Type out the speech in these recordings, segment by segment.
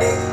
Thank you.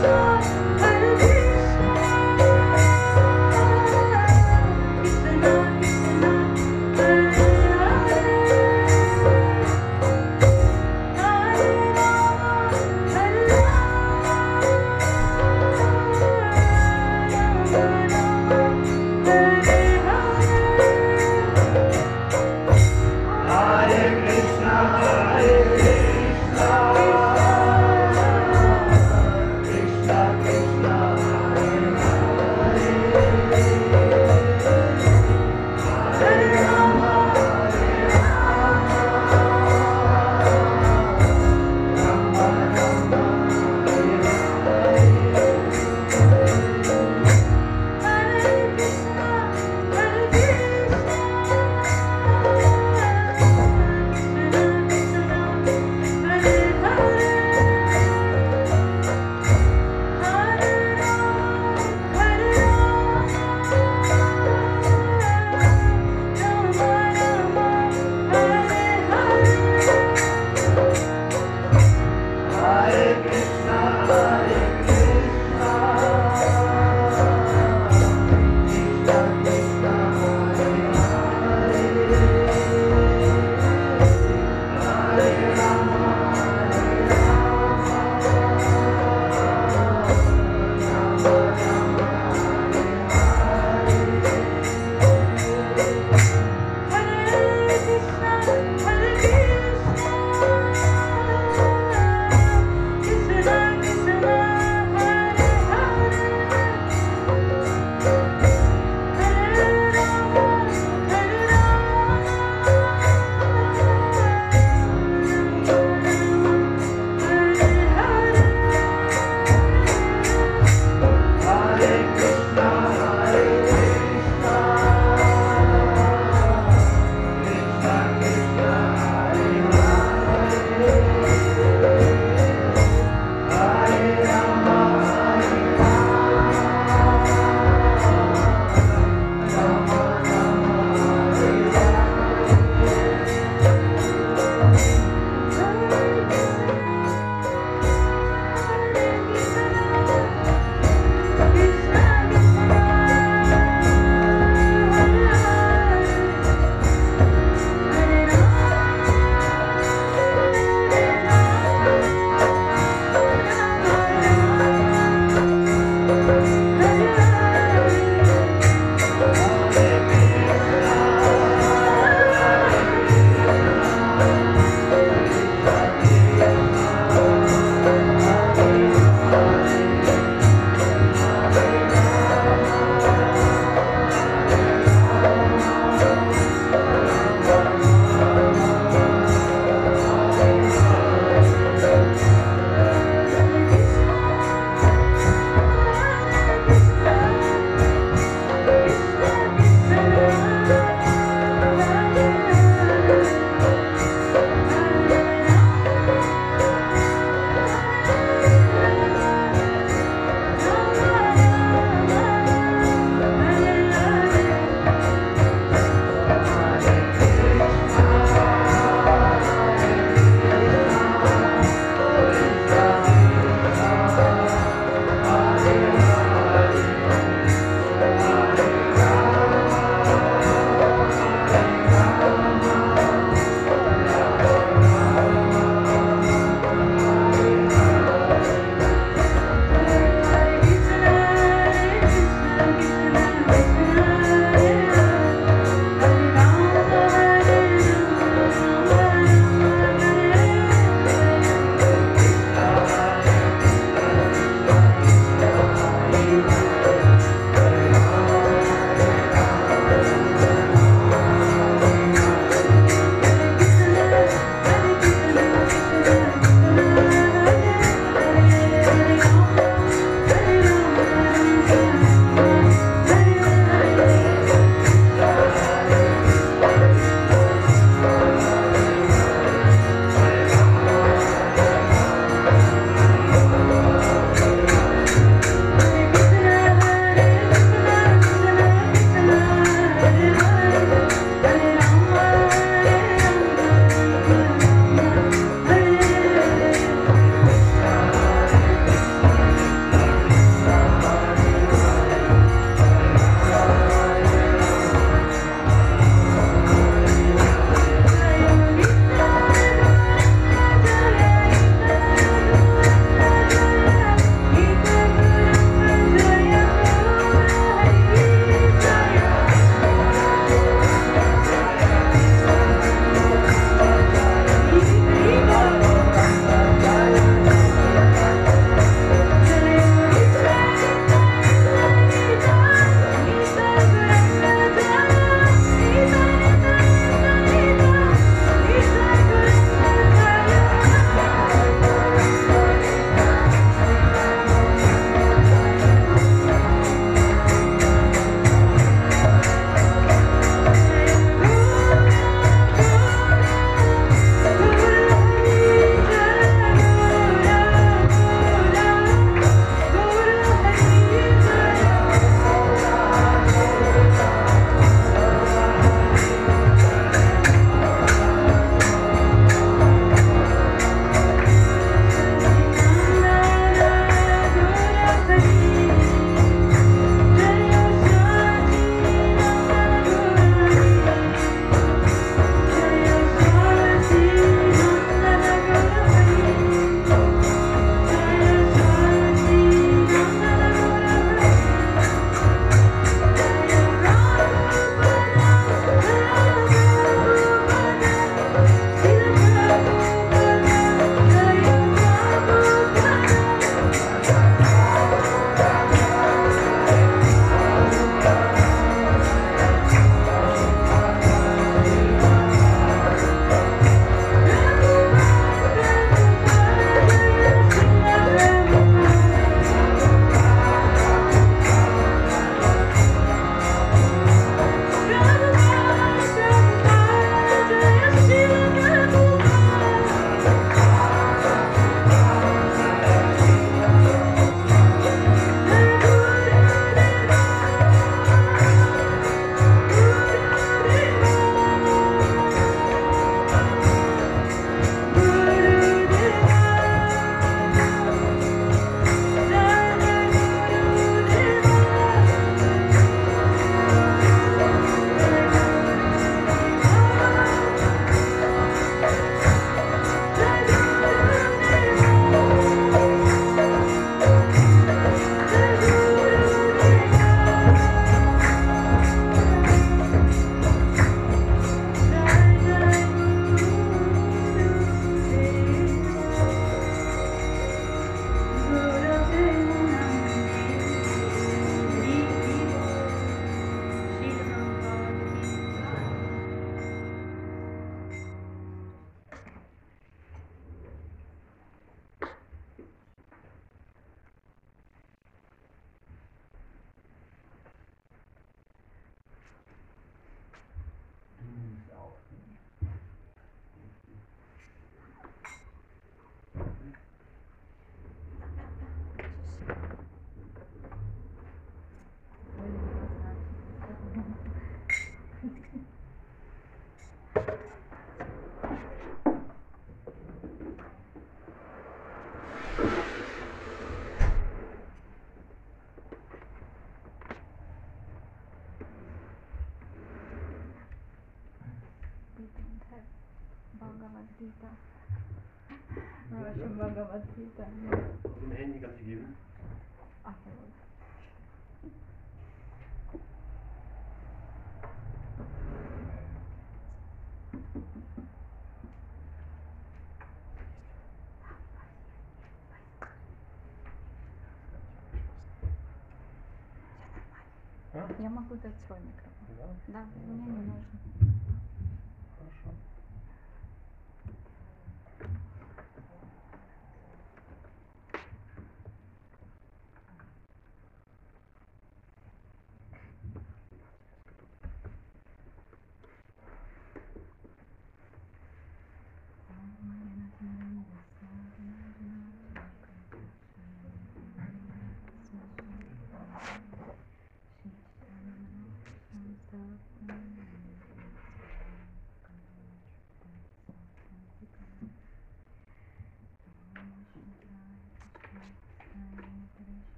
Я могу дать свой микрофон. Да? Да, мне не нужно.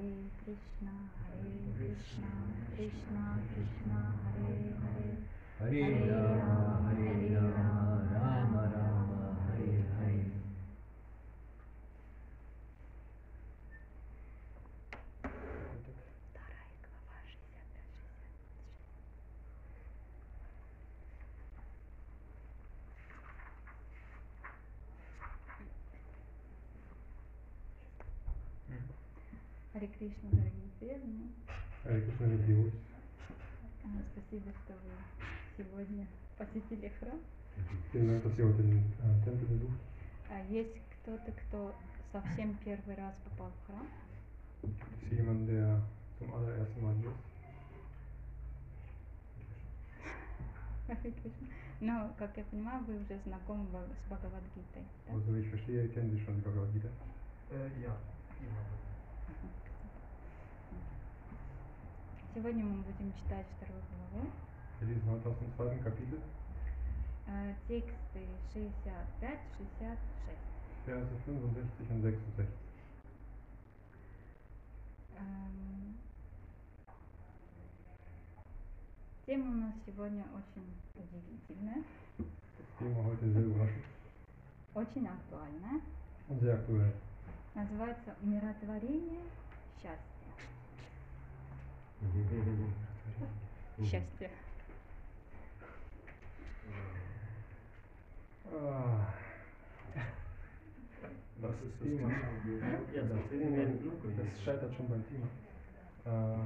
Hare कृष्णा Hare कृष्णा कृष्णा कृष्णा हरे हरे। Hare Харе Кришна, дорогие преданные. Харе Кришна, любимый. А, Спасибо, что вы сегодня посетили храм. Ihr besucht. А Есть кто-то, кто совсем первый раз попал в храм? Jemanden, der zum allerersten Mal hier. Но, как я понимаю, вы уже знакомы с Бхагавадгитой. да? Also, ich verstehe, kennen Sie schon die Bhagavad Gita. Äh, ja. Сегодня мы будем читать вторую главу. Wir lesen heute aus dem zweiten Kapitel, А, Тексты 65-66. Verse 65 und 66. Эм, Тема у нас сегодня очень удивительная, Das Thema heute sehr überraschend очень актуальная. und sehr aktuell. Называется «Умиротворение счастья». Счастье. Ah. Das ist das Thema. Ja, das. Das scheitert schon beim Thema. Äh,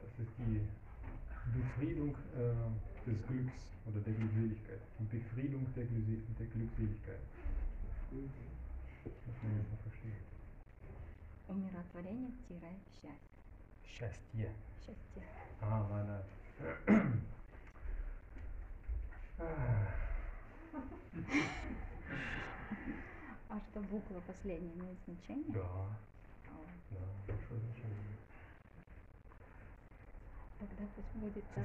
das ist die Befriedung äh, des Glücks oder der Glückseligkeit. Die Befriedung der, Glückse der Glückseligkeit. Das muss man jetzt mal verstehen. Умиротворение-счастье. Счастье. Счастье. Ah, nein. Ah. А что буква последняя имеет значение? Да, да, большое значение. Тогда пусть будет так.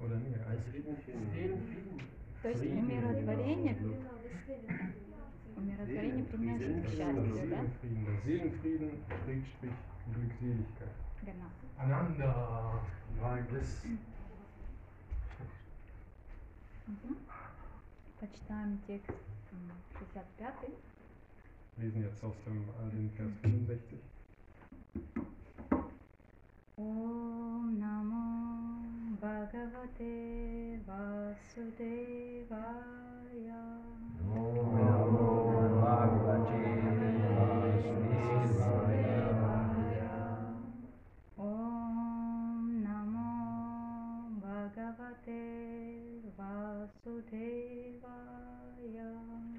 Oder nee? Das Eigentlich Frieden, Frieden. То есть умиротворение, умиротворение приносит счастью, да? Seelenfrieden. Glückseligkeit. Genau. Ananda. Nein, das. Мгм. Почитаем текст м, 65 Wir lesen jetzt aus dem, äh, den Vers 65. Om Namo Bhagavate Vasudevaya Om सुदेवाया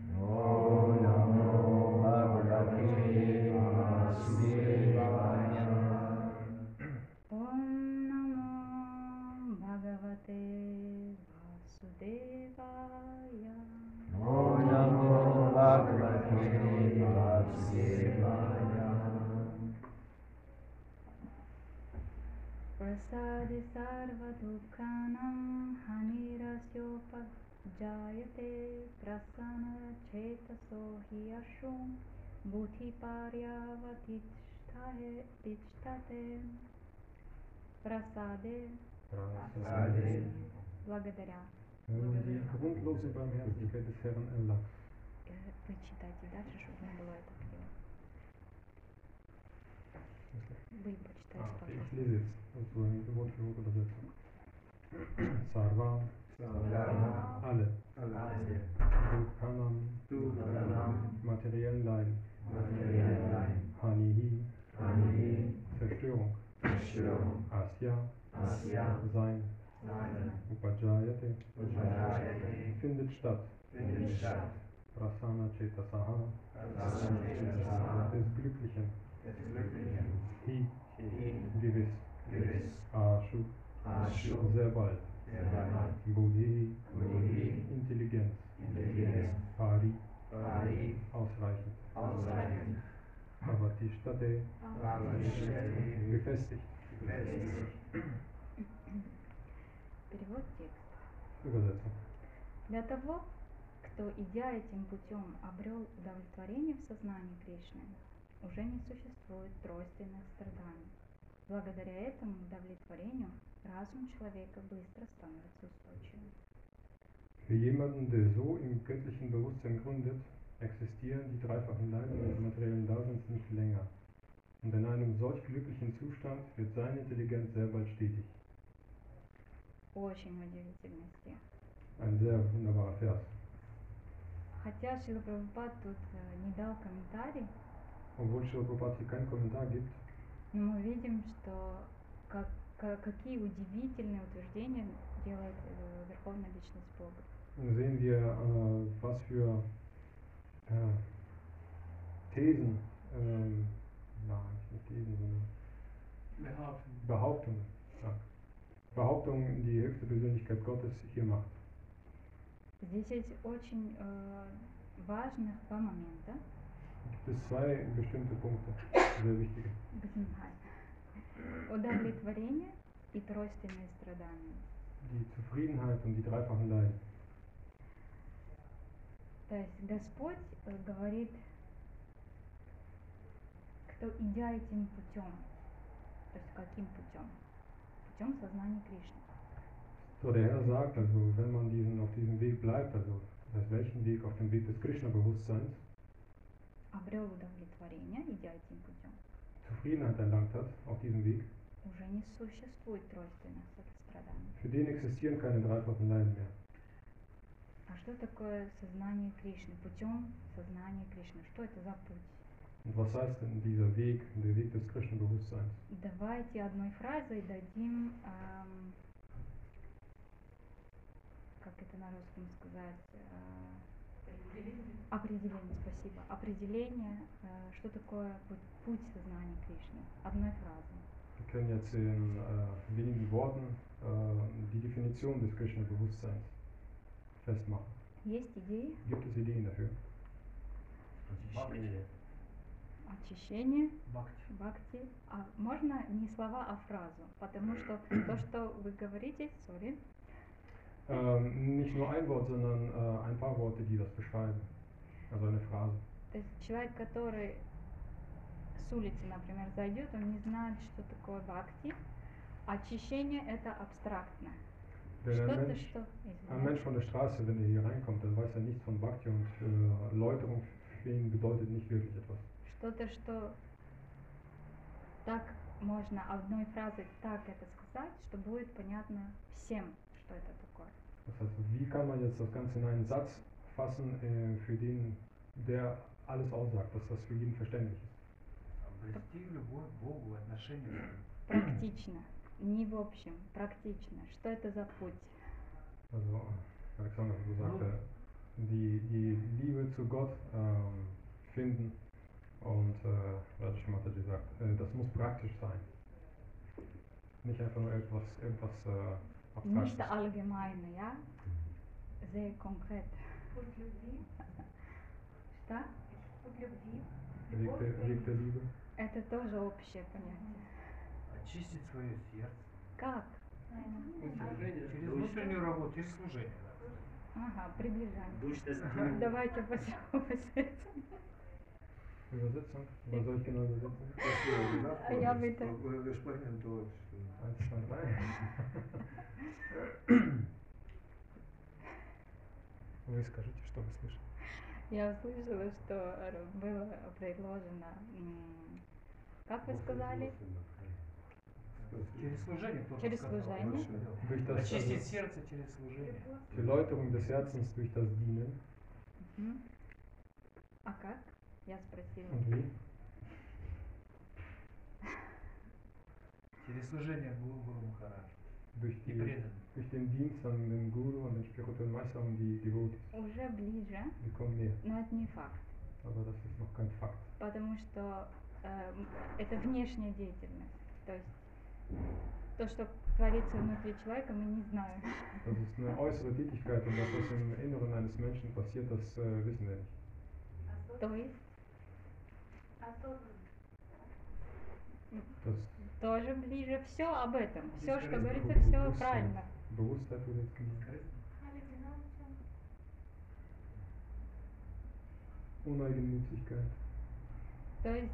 Prasana chetaso hi ashum buddhi tichtate прасаде Prasade. благодаря. Wenn man die grundlose Barmherzigkeit des Herrn erlangt, Э, Вы читайте дальше, чтобы не было это Wort Übersetzung. Sarva, Sarva. alle, Alle. Dukhanam, Dukhanam. materiellen Leiden, Materiellen Leiden. Hanihi, Ani. Zerstörung, Zerstörung. Asya, Asya. Sein, Sein. Upajayate, Upajayate. findet statt, Findet statt. Prasana Chetasaha, Prasana. des Glücklichen, Des Glücklichen. Перевод текста. Для того, кто, идя этим путем, обрел удовлетворение в сознании Кришны, уже не существует тройственных страданий. Благодаря этому удовлетворению разум человека быстро становится устойчивым. Für jemanden, der so im göttlichen Bewusstsein gründet, existieren die dreifachen Leiden des materiellen Daseins nicht länger. Und in einem solch glücklichen Zustand wird seine Intelligenz sehr bald stetig. Очень удивительный стих. Ein sehr wunderbarer Vers. Хотя Шила Прабхупад тут э, не дал комментарий, Gibt, мы видим, что как, ка- какие удивительные утверждения делает э, Верховная Личность Бога. sehen wir, äh, was für äh, Thesen, ähm, nein, nicht Thesen, sondern Behauptungen, ja. Behauptungen die höchste Persönlichkeit Gottes hier macht. Здесь есть очень э, важных два момента. Gibt es zwei bestimmte Punkte, sehr wichtige. Gesundheit. Удовлетворение и тройственные страдания. Die Zufriedenheit und die dreifachen Leiden. То есть Господь э, говорит, кто идя этим путем, то есть каким путем? Путем сознания Кришны. So, der Herr sagt, also wenn man diesen, auf diesem Weg bleibt, also das heißt, welchen Weg auf dem Weg des Krishna-Bewusstseins Обрел удовлетворение, идя этим путем. Zufriedenheit erlangt hat, auf diesem Weg, Уже не существует тройственных страданий. für den existieren keine dreifachen Leiden mehr. А что такое сознание Кришны? Путем сознания Кришны. Что это за путь? Und was heißt denn dieser Weg, der Weg des Krishna-Bewusstseins? Давайте одной фразой дадим, эм, как это на русском сказать, э, определение, спасибо, определение, э, что такое путь, путь сознания Кришны, одной фразой. Wir können jetzt in äh, wenigen Worten äh, die Definition des Krishna-Bewusstseins festmachen. Есть идеи? Gibt es Ideen dafür? Бхакти. Очищение, Бхакти. бхакти. А можно не слова, а фразу, потому что то, что вы говорите, sorry, nicht nur ein Wort, sondern äh, ein paar Worte, die das beschreiben. Also eine Phrase. То есть человек, который с улицы, например, зайдет, он не знает, что такое бхакти. Очищение это абстрактно. Что-то, что... ein извиняюсь. Mensch von der Straße, wenn er hier reinkommt, dann weiß er nichts von Bhakti und äh, Läuterung für ihn bedeutet nicht wirklich etwas. Что-то, что так можно одной фразой так это сказать, что будет понятно всем, что это такое. Das heißt, wie kann man jetzt das Ganze in einen Satz fassen, äh, für den, der alles aussagt, dass das für jeden verständlich ist? Обрести любовь к Богу, отношения. Практично. Не в общем, практично. Что это за путь? Also Alexander so sagte, die, die Liebe zu Gott ähm, finden und äh, Rajesh Mataji sagt, äh, das muss praktisch sein. Nicht einfach nur etwas, irgendwas äh, nicht allgemeine, ja, sehr konkret. Путь любви, Что? любви, Weg der Liebe. Это тоже общее понятие. Очистить свое сердце. Как? Через внутреннюю работу, через служение. да. Ага, приближаем. Durch das Ding. Давайте попробуем. Übersetzung? Was soll ich genau übersetzen? А я бы Вы скажите, что вы слышали. Я услышала, что э, было предложено, как вы сказали, Через служение Через сказал. служение. Durch das Очистить сердце через служение. die Läuterung des Herzens durch das Dienen. А как? Я спросила. Und wie? Через служение Гуру Гуру Махарадж. Durch, И die, durch den Dienst an den Guru und den spirituellen Meister und die Devotees. Уже ближе, Die kommen näher. но это не факт, Aber das ist noch kein Fakt. потому что э, это внешняя деятельность. То есть то, что творится внутри человека, мы не знаем. Das ist eine äußere Tätigkeit und das, was im Inneren eines Menschen passiert, das äh, wissen wir nicht. То есть осознанно. Das тоже ближе все об этом. Все, что говорится, все правильно. То есть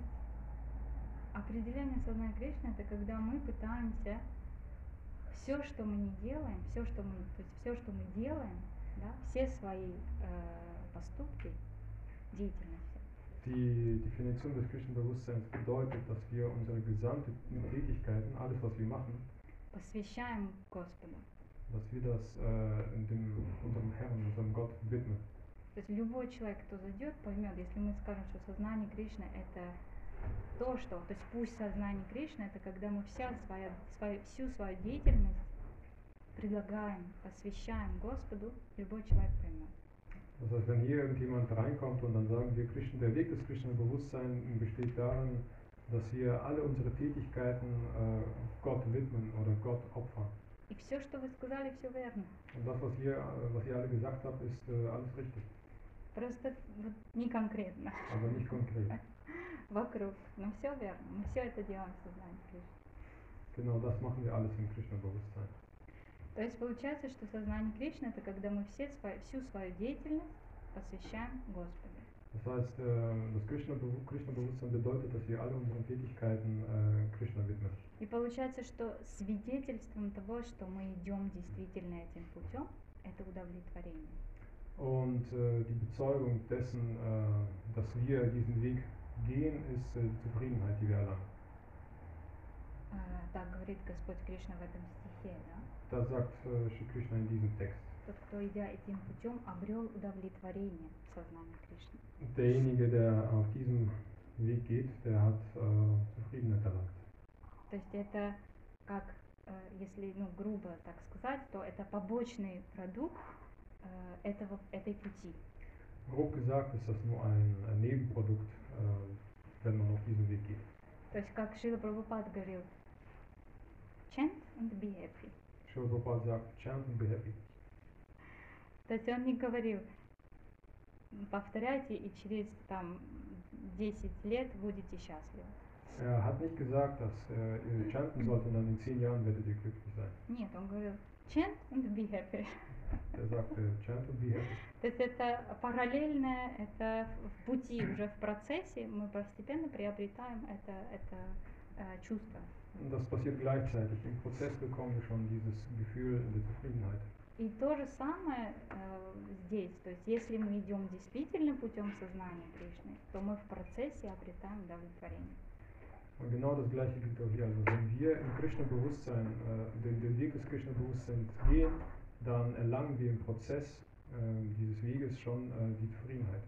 определение сознания Кришны это когда мы пытаемся все, что мы не делаем, все, что мы, то есть все, что мы делаем, да, все свои э, поступки, деятельности, Die Definition des Krishna-Bewusstseins bedeutet, dass wir unsere gesamte Tätigkeiten, alles was wir machen, посвящаем Господу. dass wir das äh, dem, unserem Herrn, unserem Gott widmen. То есть любой человек, кто зайдет, поймет, если мы скажем, что сознание Кришны это то, что, то есть пусть сознание Кришны это когда мы вся своя, свою, всю свою деятельность предлагаем, посвящаем Господу, любой человек поймет. Das heißt, wenn hier irgendjemand reinkommt und dann sagen wir, Krishna, der Weg des Krishna-Bewusstseins besteht darin, dass wir alle unsere Tätigkeiten äh, Gott widmen oder Gott opfern. И все, что вы сказали, все верно. Und das, was ihr, äh, was ihr alle gesagt habt, ist äh, alles richtig, Просто вот не конкретно, aber nicht konkret. вокруг. Но все верно. Мы все это делаем в сознании Кришны. Genau das machen wir alles im Krishna-Bewusstsein. То есть получается, что сознание Кришны это когда мы все свою, всю свою деятельность посвящаем Господу. Das heißt, äh, das Krishna-Bewu- Krishna-Bewusstsein bedeutet, dass wir alle unsere Tätigkeiten äh, Krishna widmen. И получается, что свидетельством того, что мы идем действительно этим путем, это удовлетворение. Und äh, die Bezeugung dessen, äh, dass wir diesen Weg gehen, ist äh, die Zufriedenheit, die wir erlangen. А, так говорит Господь Кришна в этом стихе, да? Äh, Shri Krishna in diesem Text. Тот, кто идя этим путем, обрел удовлетворение в сознании Кришны. Derjenige, der auf diesem Weg geht, der hat äh, Zufriedenheit erlangt. То есть это как, э, если ну, грубо так сказать, то это побочный продукт э, этого, этой пути. Grob gesagt ist das nur ein, ein Nebenprodukt, äh, wenn man auf diesem Weg geht. То есть как Шила Прабхупад говорил, chant and be happy. Chant and be happy. То есть он не говорил, «М, повторяйте и через там 10 лет будете счастливы. Er hat nicht gesagt, dass äh, ihr chanten sollt und dann in zehn Jahren werdet ihr glücklich sein. Нет, он говорил, chant and be happy. Er sagte, chant and be happy. То есть это параллельно, это в пути, уже в процессе мы постепенно приобретаем это, это э, чувство. Und das passiert gleichzeitig. Im Prozess bekommen wir schon dieses Gefühl der Zufriedenheit. И то же самое э, здесь. То есть если мы идем действительно путем сознания Кришны, то мы в процессе обретаем удовлетворение. Und genau das gleiche gilt auch hier. Also wenn wir im Krishna-Bewusstsein, äh, den, den Weg des Krishna-Bewusstseins gehen, dann erlangen wir im Prozess äh, dieses Weges schon äh, die Zufriedenheit.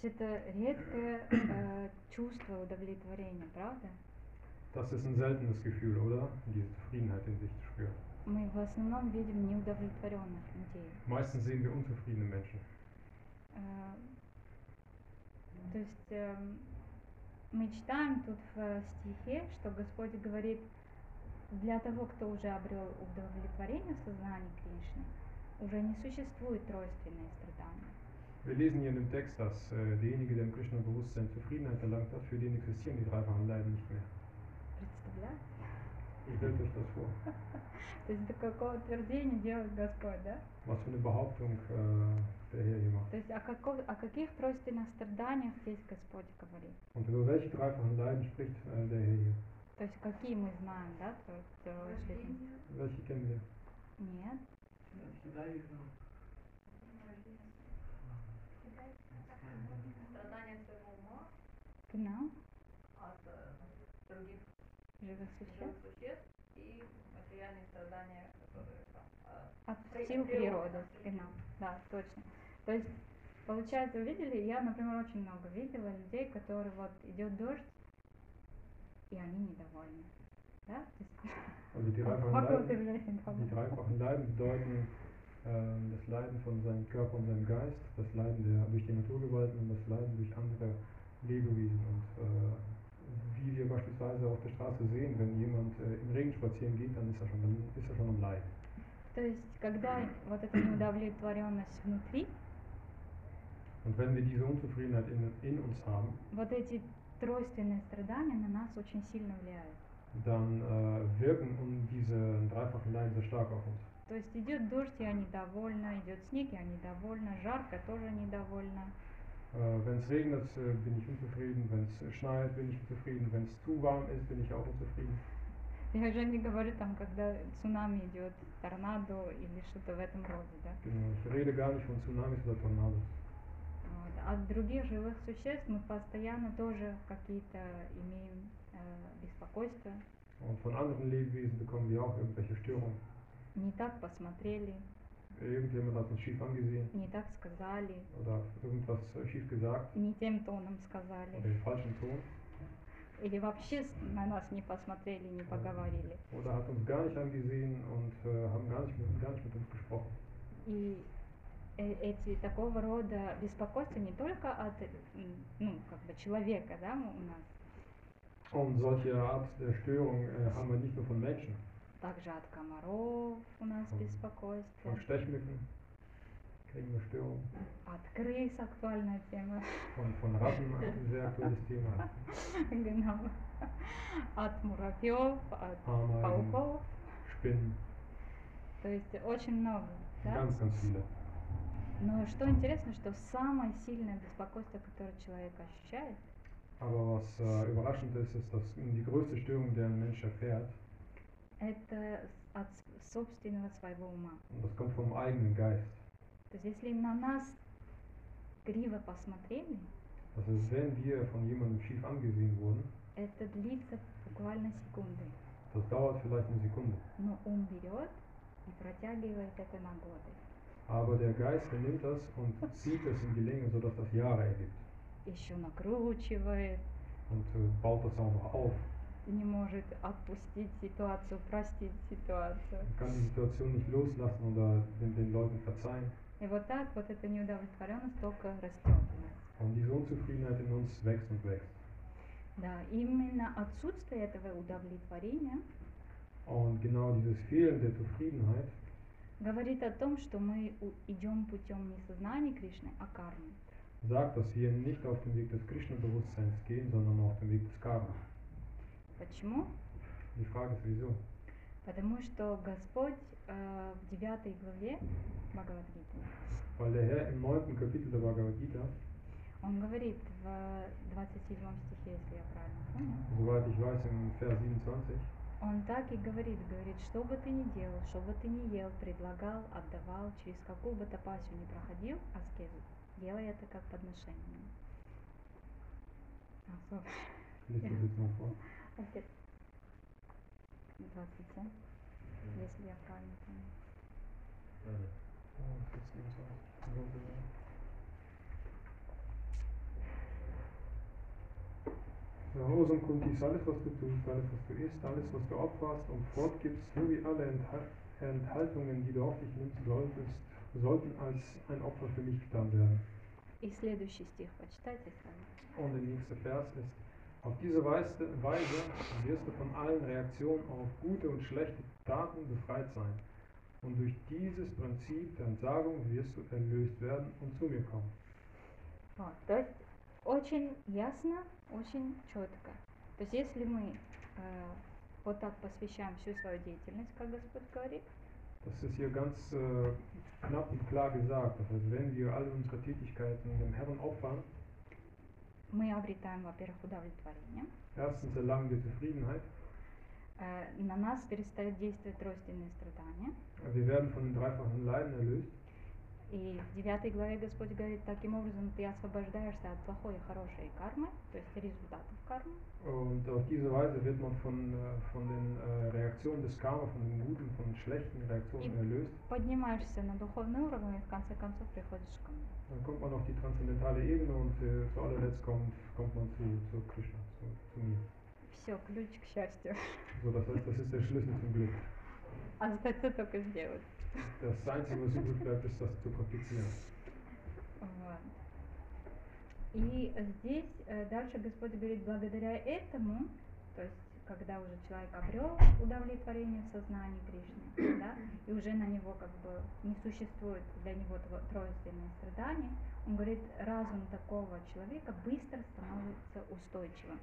То есть это редкое э, чувство удовлетворения, правда? Das ist ein seltenes Gefühl, oder? Diese Zufriedenheit in sich zu spüren. Мы в основном видим неудовлетворенных людей. Meistens sehen wir unzufriedene Menschen. Э, То есть эм, мы читаем тут в стихе, что Господь говорит, для того, кто уже обрел удовлетворение в сознании Кришны, уже не существует тройственные страдания. Wir lesen hier in dem Text, dass äh, derjenige, der im Krishna-Bewusstsein Zufriedenheit erlangt hat, für den existieren die dreifachen Leiden nicht mehr. То есть до какого утверждения делает Господь, да? Was für eine Behauptung äh, der Herr hier macht. То есть о, каков- о каких тройственных страданиях здесь Господь говорит? Und über welche дreifachen Leiden spricht äh, der Herr hier? То есть какие мы знаем, да? тройственные? Рождение, Welche kennen wir? Нет. страдания своего ума Genau. Живых существ. и материальные страдания, которые там, э, От сил природы. Genau. Да, точно. То есть, получается, вы видели, я, например, очень много видела людей, которые вот идет дождь, и они недовольны. Да? То есть, Also die dreifachen вокруг Leiden, bedeuten ähm, das Leiden von seinem Körper und seinem Geist, das Leiden der, durch die Naturgewalten und das Leiden durch andere Lebewesen. Und äh, wie wir beispielsweise auf der Straße sehen, wenn jemand äh, im Regen spazieren geht, dann ist er schon, ist er schon am Leid. То есть, когда вот эта неудовлетворенность внутри, Und wenn wir diese Unzufriedenheit in, in uns haben, вот эти тройственные страдания на нас очень сильно влияют. dann äh, wirken um diese dreifachen Leiden sehr stark auf uns. То есть идет дождь, я недовольна, идет снег, я недовольна, жарко, тоже недовольна. Äh, wenn es regnet, äh, bin ich unzufrieden. Wenn es schneit, bin ich unzufrieden. Wenn es zu warm ist, bin ich auch unzufrieden. Я уже не говорю там, когда цунами идет, торнадо или что-то в этом роде, да. Genau. Ich rede gar nicht von Tsunamis oder Tornados. Вот. От других живых существ мы постоянно тоже какие-то имеем э, беспокойства. Und von anderen Lebewesen bekommen wir auch irgendwelche Störungen. Не так посмотрели, Irgendjemand hat uns schief angesehen не так сказали, oder irgendwas äh, schief gesagt не тем тоном oder сказали. im falschen Ton Или вообще на нас не посмотрели, не поговорили. oder hat uns gar nicht angesehen und äh, haben gar nicht, mit, gar nicht mit uns gesprochen. И э- эти такого рода беспокойства не только от ну, как бы человека, да, у нас, Und solche Art der Störung äh, haben wir nicht nur von Menschen, также от комаров у нас беспокойство, Störungen, от крыс актуальная тема, von, von Ratten sehr aktuelles Thema, genau, от муравьев, от Ameisen, пауков, Spinnen, то есть очень много, да? ganz, ganz viele. Но что интересно, что самое сильное беспокойство, которое человек ощущает, Aber was äh, überraschend ist, ist, dass die größte Störung, der ein Mensch erfährt, это от собственного своего ума. das kommt vom eigenen Geist. То есть если на нас криво посмотрели, Das ist, wenn wir von jemandem schief angesehen wurden, это длится буквально секунды. das dauert vielleicht eine Sekunde. Но ум берет и протягивает это на годы. Aber der Geist, nimmt das und zieht es in die Länge, sodass das Jahre ergibt. Еще накручивает, Und äh, baut das auch noch auf. Не может отпустить ситуацию, простить ситуацию. Man kann die Situation nicht loslassen oder den, den Leuten verzeihen. И вот так вот эта неудовлетворенность только растет у нас. Und diese Unzufriedenheit in uns wächst und wächst. Да, именно отсутствие этого удовлетворения Und genau dieses Fehlen der Zufriedenheit говорит о том, что мы идем путем не сознания Кришны, а кармы. sagt, dass wir nicht auf dem Weg des Krishna-Bewusstseins gehen, sondern auf dem Weg des Karma. Почему? Потому что Господь э, в 9 главе Бхагавадгиты, Weil der Herr im 9. Kapitel der Bhagavad Gita, он говорит в 27 стихе, если я правильно помню, soweit ich weiß, im Vers 27, он так и говорит, говорит, что бы ты ни делал, что бы ты ни ел, предлагал, отдавал, через какую бы тапасию ни проходил, аскезу, делай это как подношение. А, sorry. liest das jetzt mal vor. Окей. 27, если я правильно помню. Gehorsam Kuntis, alles was du tust, alles was du isst, alles was du opferst und fortgibst, so wie alle Enthal Enthaltungen, die du auf dich nimmst, solltest, sollten als ein Opfer für mich getan werden. И следующий стих почитайте с вами. Und der nächste Vers ist Auf diese Weise, Weise wirst du von allen Reaktionen auf gute und schlechte Taten befreit sein. Und durch dieses Prinzip der Entsagung wirst du erlöst werden und zu mir kommen. Вот, то есть очень ясно, очень четко. То есть если мы э, вот так посвящаем всю свою деятельность, как Господь говорит, Das ist hier ganz äh, knapp und klar gesagt. Das heißt, wenn wir alle unsere Tätigkeiten dem Herrn opfern, мы обретаем, во-первых, удовлетворение, erstens erlangen wir Zufriedenheit, э, на нас перестают действовать тройственные страдания. wir werden von den dreifachen Leiden erlöst. И в девятой главе Господь говорит, таким образом ты освобождаешься от плохой и хорошей кармы, то есть результатов кармы. Und auf diese Weise wird man von, äh, von den äh, Reaktionen des Karma, von den guten, von den schlechten Reaktionen erlöst. Поднимаешься на духовный уровень и в конце концов приходишь ко мне. Dann kommt man auf die transzendentale Ebene und äh, zu allerletzt kommt, kommt man zu, zu Krishna, zu, zu mir. Все, ключ к счастью. So, das heißt, das ist der Schlüssel zum Glück. Остается только сделать. Das Einzige, was übrig bleibt, ist das zu praktizieren. Вот. И здесь э, дальше Господь говорит, благодаря этому, то есть когда уже человек обрел удовлетворение в сознании Кришны, да, и уже на него как бы не существует для него тройственные страдания, он говорит, разум такого человека быстро становится устойчивым.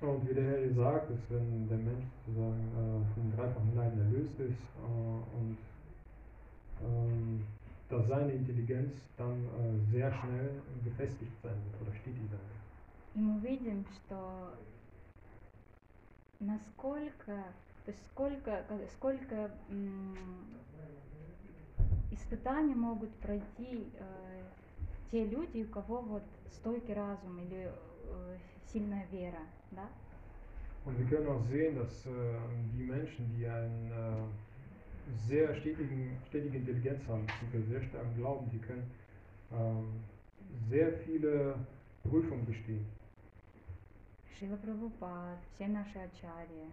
Und wie der Herr sagt, ist, wenn der Mensch sozusagen äh, von den dreifachen Leiden erlöst ist äh, und ähm, dass seine Intelligenz dann äh, sehr schnell gefestigt sein wird oder stetig sein wird. И мы видим, что насколько, то есть сколько, сколько испытаний могут пройти э, те люди, у кого вот стойкий разум или э, сильная вера, да? Und wir können auch sehen, dass äh, die Menschen, die einen äh, sehr stetigen, stetige Intelligenz haben, beziehungsweise sehr starken Glauben, die können ähm, sehr viele Prüfungen bestehen. Шила Прабхупад, все наши ачарьи,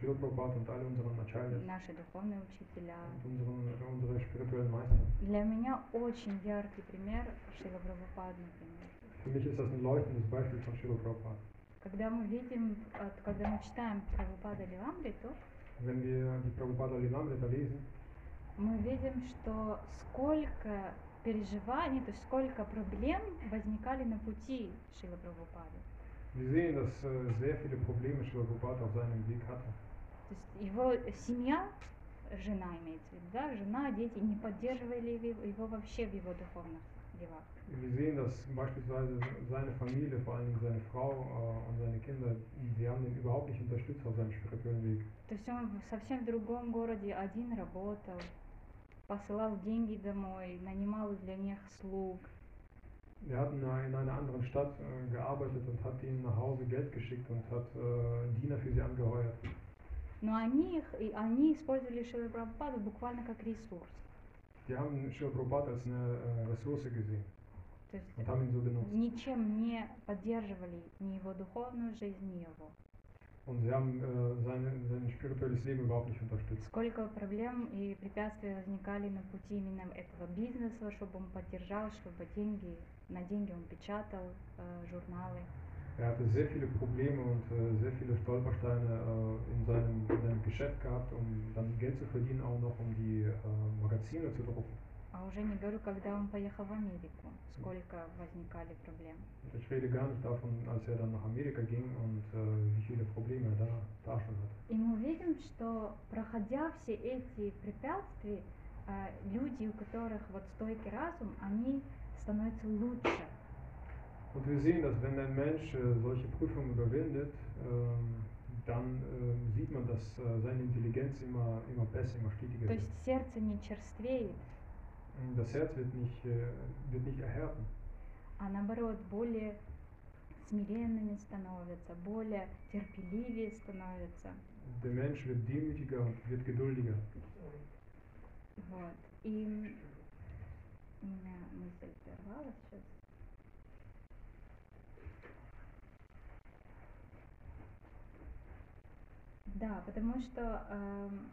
Srila Prabhupada und alle Acharyas наши духовные учителя. und unseren, unsere spirituellen Meister. Для меня очень яркий пример Шила Прабхупад, например. Für mich ist das ein leuchtendes Beispiel von Srila Prabhupada. Когда мы видим, когда мы читаем Прабхупада Ливамриту, Wenn wir die Prabhupada Lilamrita lesen, мы видим, что сколько переживаний, то есть сколько проблем возникали на пути Шила Прабхупады. Wir sehen, dass äh, sehr viele Probleme Srila Prabhupada auf seinem Weg hatte. То есть его семья, жена имеется в виду, да, жена, дети не поддерживали его, его вообще в его духовных делах. Wir sehen, dass beispielsweise seine Familie, vor allen Dingen seine Frau äh, und seine Kinder, sie haben ihn überhaupt nicht unterstützt auf seinem spirituellen Weg. То есть он в совсем другом городе один работал, посылал деньги домой, нанимал для них слуг. Er hat in einer, in einer anderen Stadt äh, gearbeitet und hat ihnen nach Hause Geld geschickt und hat äh, Diener für sie angeheuert. Но они, их, и они использовали Шила Прабхупаду буквально как ресурс. Die haben als eine äh, Ressource gesehen То есть und haben ihn so benutzt. ничем не поддерживали ни его духовную жизнь, ни его. Und sie haben äh, seine, sein spirituelles Leben überhaupt nicht unterstützt. Сколько проблем и препятствий возникали на пути именно этого бизнеса, чтобы он поддержал, чтобы деньги, на деньги он печатал э, журналы. Er hatte sehr viele Probleme und äh, sehr viele Stolpersteine äh, in, seinem, in seinem Geschäft gehabt, um dann Geld zu verdienen, auch noch um die äh, Magazine zu drucken. А уже не говорю, когда он поехал в Америку, сколько возникали проблем. Ich rede gar nicht davon, als er dann nach Amerika ging und äh, wie viele Probleme er da, da schon hatte. И мы видим, что проходя все эти препятствия, э, люди, у которых вот стойкий разум, они становятся лучше. Und wir sehen, dass wenn ein Mensch äh, solche Prüfungen überwindet, ähm, dann ähm, sieht man, dass äh, seine Intelligenz immer, immer besser, immer stetiger То wird. есть сердце не черствеет, Das Herz wird nicht, äh, wird nicht erhärten, а наоборот более смиренными становятся, более терпеливее становятся. der Mensch wird demütiger und wird geduldiger. Вот. И меня мысль прервалась сейчас. Да, потому что эм,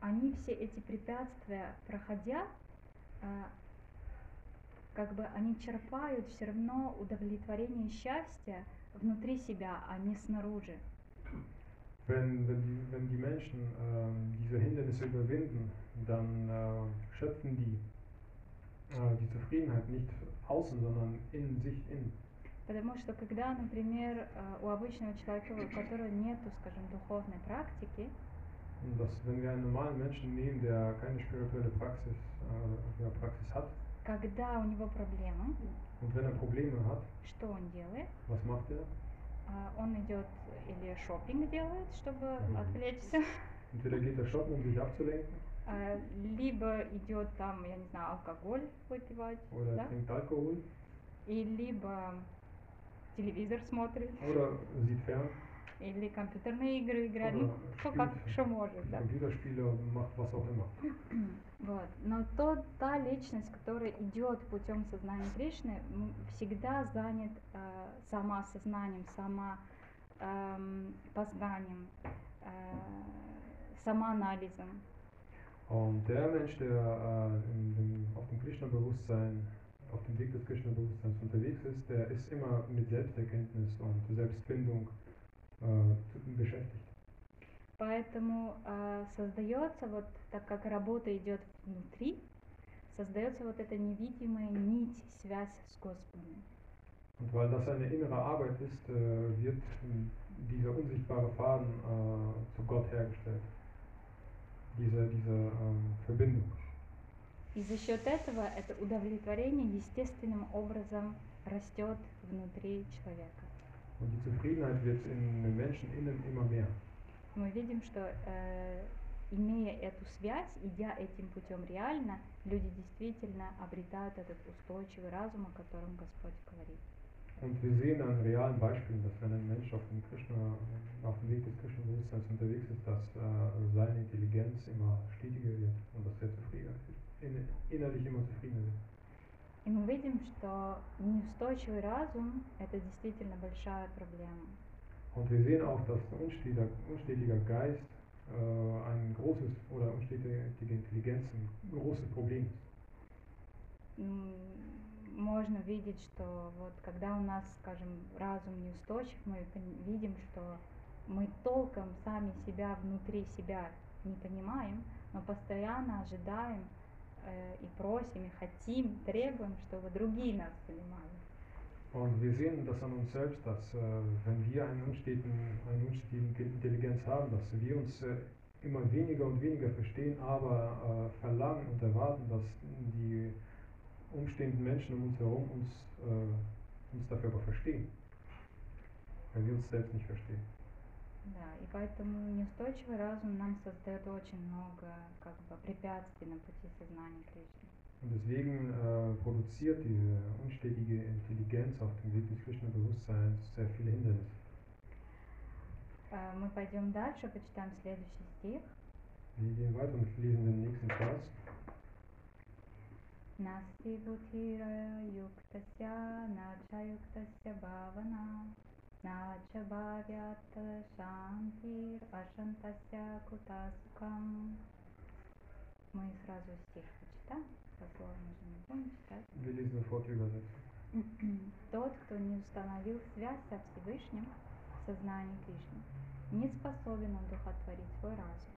они все эти препятствия проходя, э, как бы они черпают все равно удовлетворение и счастье внутри себя, а не снаружи. Wenn, wenn, die, wenn die Menschen ähm, diese Hindernisse überwinden, dann äh, schöpfen die äh, die Zufriedenheit nicht außen, sondern in sich innen. Потому что когда, например, э, у обычного человека, у которого нету, скажем, духовной практики, Und dass, wenn wir einen normalen Menschen nehmen, der keine spirituelle Praxis, äh, ja, Praxis hat, когда у него проблемы, und wenn er Probleme hat, что он делает? was macht er? А, Он идет или шопинг делает, чтобы Мгм. отвлечься, Entweder geht er shoppen, um sich abzulenken, а, либо идет там, я не знаю, алкоголь выпивать, oder да? trinkt Alkohol, и либо телевизор смотрит, oder sieht fern, или компьютерные игры играет, ну, oder кто как spielt что может, да. Computerspiele, macht was auch immer. Вот. Но то, та личность, которая идет путем сознания Кришны, м, всегда занят э, самоосознанием, самопознанием, э, самоанализом. Und der Mensch, der äh, in dem, auf dem Krishna-Bewusstsein, auf dem Weg des Krishna-Bewusstseins unterwegs ist, der ist immer mit Selbsterkenntnis und Selbstfindung äh, zu- beschäftigt. Поэтому э, создается вот, так как работа идет внутри, создается вот эта невидимая нить, связь с Господом. Und weil das eine innere Arbeit ist, äh, wird ähm, dieser unsichtbare Faden äh, zu Gott hergestellt. Diese, diese ähm, Verbindung. И за счет этого это удовлетворение естественным образом растет внутри человека. Und die Zufriedenheit wird in den Menschen innen immer mehr. Мы видим, что э, имея эту связь, идя этим путем реально, люди действительно обретают этот устойчивый разум, о котором Господь говорит. Und wir sehen an realen Beispielen, dass wenn ein Mensch auf dem, Krishna, auf dem Weg des Krishna-Bewusstseins unterwegs ist, dass äh, seine Intelligenz immer stetiger wird und dass er zufriedener wird, in, innerlich immer zufriedener wird. И мы видим, что неустойчивый разум – это действительно большая проблема. Und wir sehen auch, dass ein unstetiger, unstetiger Geist äh, ein großes oder unstetige Intelligenz ein großes Problem ist. М, Можно видеть, что вот когда у нас, скажем, разум неустойчив, мы пон- видим, что мы толком сами себя внутри себя не понимаем, но постоянно ожидаем э, и просим, и хотим, требуем, чтобы другие нас понимали. Und wir sehen das an uns selbst, dass äh, wenn wir eine unstetige Intelligenz haben, dass wir uns äh, immer weniger und weniger verstehen, aber äh, verlangen und erwarten, dass die umstehenden Menschen um uns herum uns, äh, uns dafür aber verstehen. Weil wir uns selbst nicht verstehen. Да, и поэтому неустойчивый разум нам создает очень много как бы препятствий на пути сознания Кришны. Und deswegen äh, produziert diese unstetige Intelligenz auf dem Weg des Krishna-Bewusstseins sehr viele Hindernisse. Э, Мы пойдем дальше, почитаем следующий стих. Wir gehen weiter und lesen den nächsten Vers. Nasti butira yuktasya nacha yuktasya bhavana nacha bhavyata shantir ashantasya kutasukam. Мы сразу стих почитаем, дословно же не будем читать. Тот, кто не установил связь со Всевышним в сознании Кришны, не способен одухотворить свой разум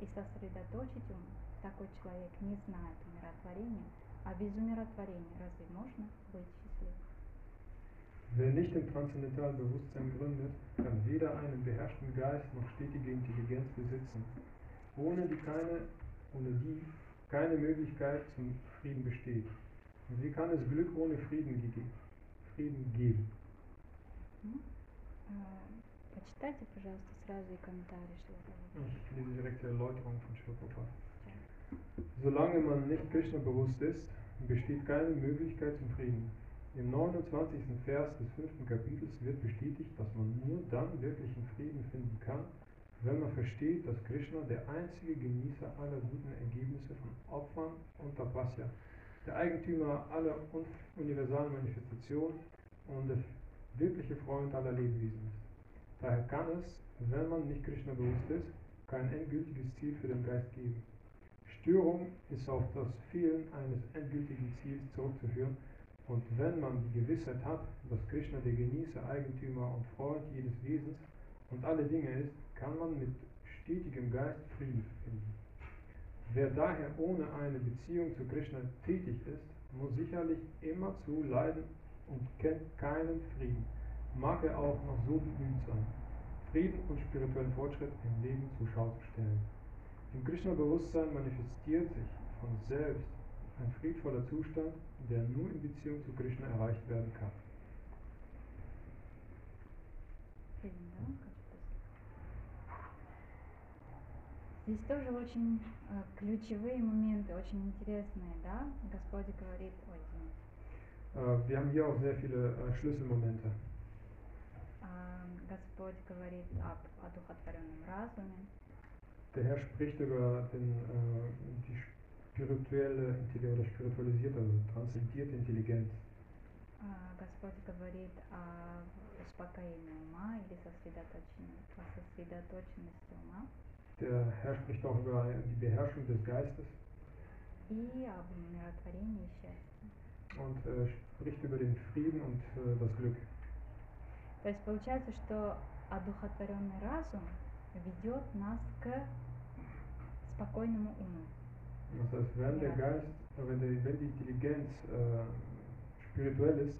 и сосредоточить ум. Такой человек не знает умиротворения, а без умиротворения разве можно быть счастливым? Wer nicht im transzendentalen Bewusstsein gründet, kann weder einen beherrschten Geist noch stetige Intelligenz besitzen, ohne die keine, ohne die keine Möglichkeit zum Frieden besteht. Und wie kann es Glück ohne Frieden, ge Frieden geben? М? Э, Почитайте, пожалуйста, сразу и комментарии, что это Ich lese direkt die Erläuterung von Shilprabhat. Solange man nicht Krishna bewusst ist, besteht keine Möglichkeit zum Frieden. Im 29. Vers des fünften Kapitels wird bestätigt, dass man nur dann wirklichen Frieden finden kann, wenn man versteht, dass Krishna der einzige Genießer aller guten Ergebnisse von Opfern und Tapasya, der Eigentümer aller un- universalen Manifestationen und der wirkliche Freund aller Lebewesen ist. Daher kann es, wenn man nicht Krishna bewusst ist, kein endgültiges Ziel für den Geist geben. Störung ist auf das Fehlen eines endgültigen Ziels zurückzuführen, Und wenn man die Gewissheit hat, dass Krishna der Genießer, Eigentümer und Freund jedes Wesens und alle Dinge ist, kann man mit stetigem Geist Frieden finden. Wer daher ohne eine Beziehung zu Krishna tätig ist, muss sicherlich immerzu leiden und kennt keinen Frieden, mag er auch noch so bemüht sein, Frieden und spirituellen Fortschritt im Leben zur Schau zu stellen. Im Krishna-Bewusstsein manifestiert sich von selbst ein friedvoller Zustand, der nur in Beziehung zu Krishna erreicht werden kann. Vielen Dank. Здесь тоже очень э, ключевые моменты, очень интересные, да? Господь говорит, ой, извините. Äh, wir haben hier auch sehr viele äh, Schlüsselmomente. А, Господь говорит об одухотворенном разуме, Der Herr spricht über den, äh, die spirituelle Intelligenz oder spiritualisierte, also transzendierte Intelligenz. а, Господь говорит о успокоении ума или сосредоточении, о сосредоточенности ума Der Herr spricht auch über die Beherrschung des Geistes и об умиротворении и счастье. und äh, spricht über den Frieden und äh, das Glück. То есть получается, что одухотворенный разум ведет нас к спокойному уму. Das heißt, wenn der Ja. Geist, äh, wenn, die, wenn die Intelligenz äh, spirituell ist,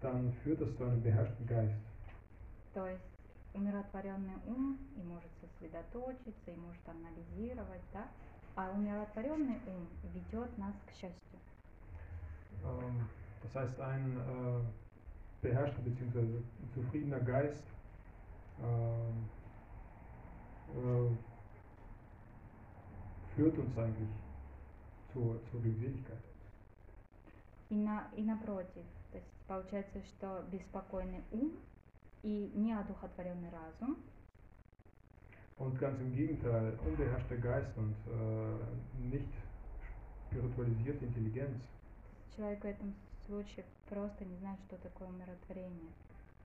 dann führt das zu einem beherrschten Geist. То есть умиротворенный ум и может сосредоточиться, и может анализировать, да? А умиротворенный ум ведет нас к счастью. Ähm, das heißt, ein äh, beherrschter bzw. zufriedener Geist ähm, äh, führt uns eigentlich zur, zur Glückseligkeit. И, на, и напротив, то есть получается, что беспокойный ум и неодухотворенный разум Und ganz im Gegenteil, unbeherrschter Geist und äh, nicht spiritualisierte Intelligenz человек в этом случае просто не знает, что такое умиротворение.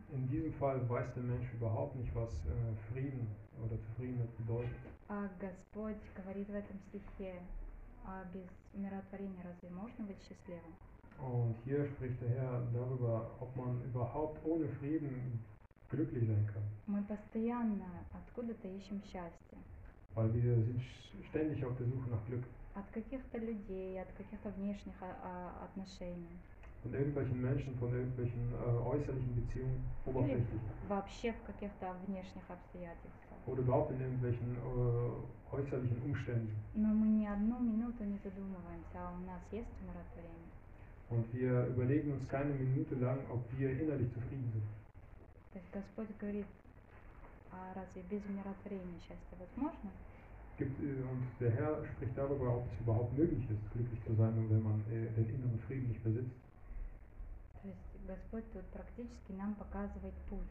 In diesem Fall weiß der Mensch überhaupt nicht, was äh, Frieden oder Zufriedenheit bedeutet. А Господь говорит в этом стихе, а без умиротворения разве можно быть счастливым? Und hier spricht der Herr darüber, ob man überhaupt ohne Frieden glücklich sein kann. Мы постоянно откуда-то ищем счастье. Weil wir sind ständig auf der Suche nach Glück. От каких-то людей, от каких-то внешних а, а, отношений. Von irgendwelchen Menschen, von irgendwelchen äh, äußerlichen Beziehungen, oberflächlich. Вообще в каких-то внешних обстоятельствах. Oder überhaupt in irgendwelchen äh, äußerlichen Umständen. Но мы ни одну минуту не задумываемся, а у нас есть умиротворение. Und wir überlegen uns keine Minute lang, ob wir innerlich zufrieden sind. То есть Господь говорит, а разве без умиротворения счастье возможно? Gibt, äh, und der Herr spricht darüber, ob es überhaupt möglich ist, glücklich zu sein, wenn man äh, den inneren Frieden nicht besitzt. Господь тут практически нам показывает путь,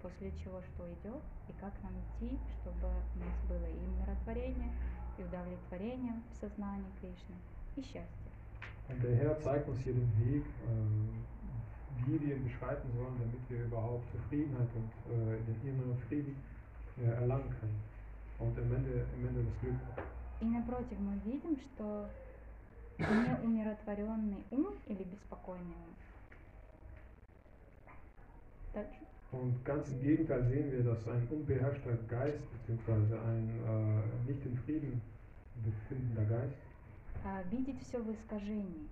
после чего что идет и как нам идти, чтобы у нас было и умиротворение, и удовлетворение в сознании Кришны, и счастье. Und der Herr zeigt uns hier den Weg, äh, wie wir ihn beschreiten sollen, damit wir überhaupt Zufriedenheit und äh, den inneren Frieden äh, erlangen können. Und am Ende, am Ende das Glück. И напротив, мы видим, что неумиротворенный Und ganz im Gegenteil sehen wir, dass ein unbeherrschter Geist bzw. ein äh, nicht in Frieden befindender Geist а, видит все в искажении.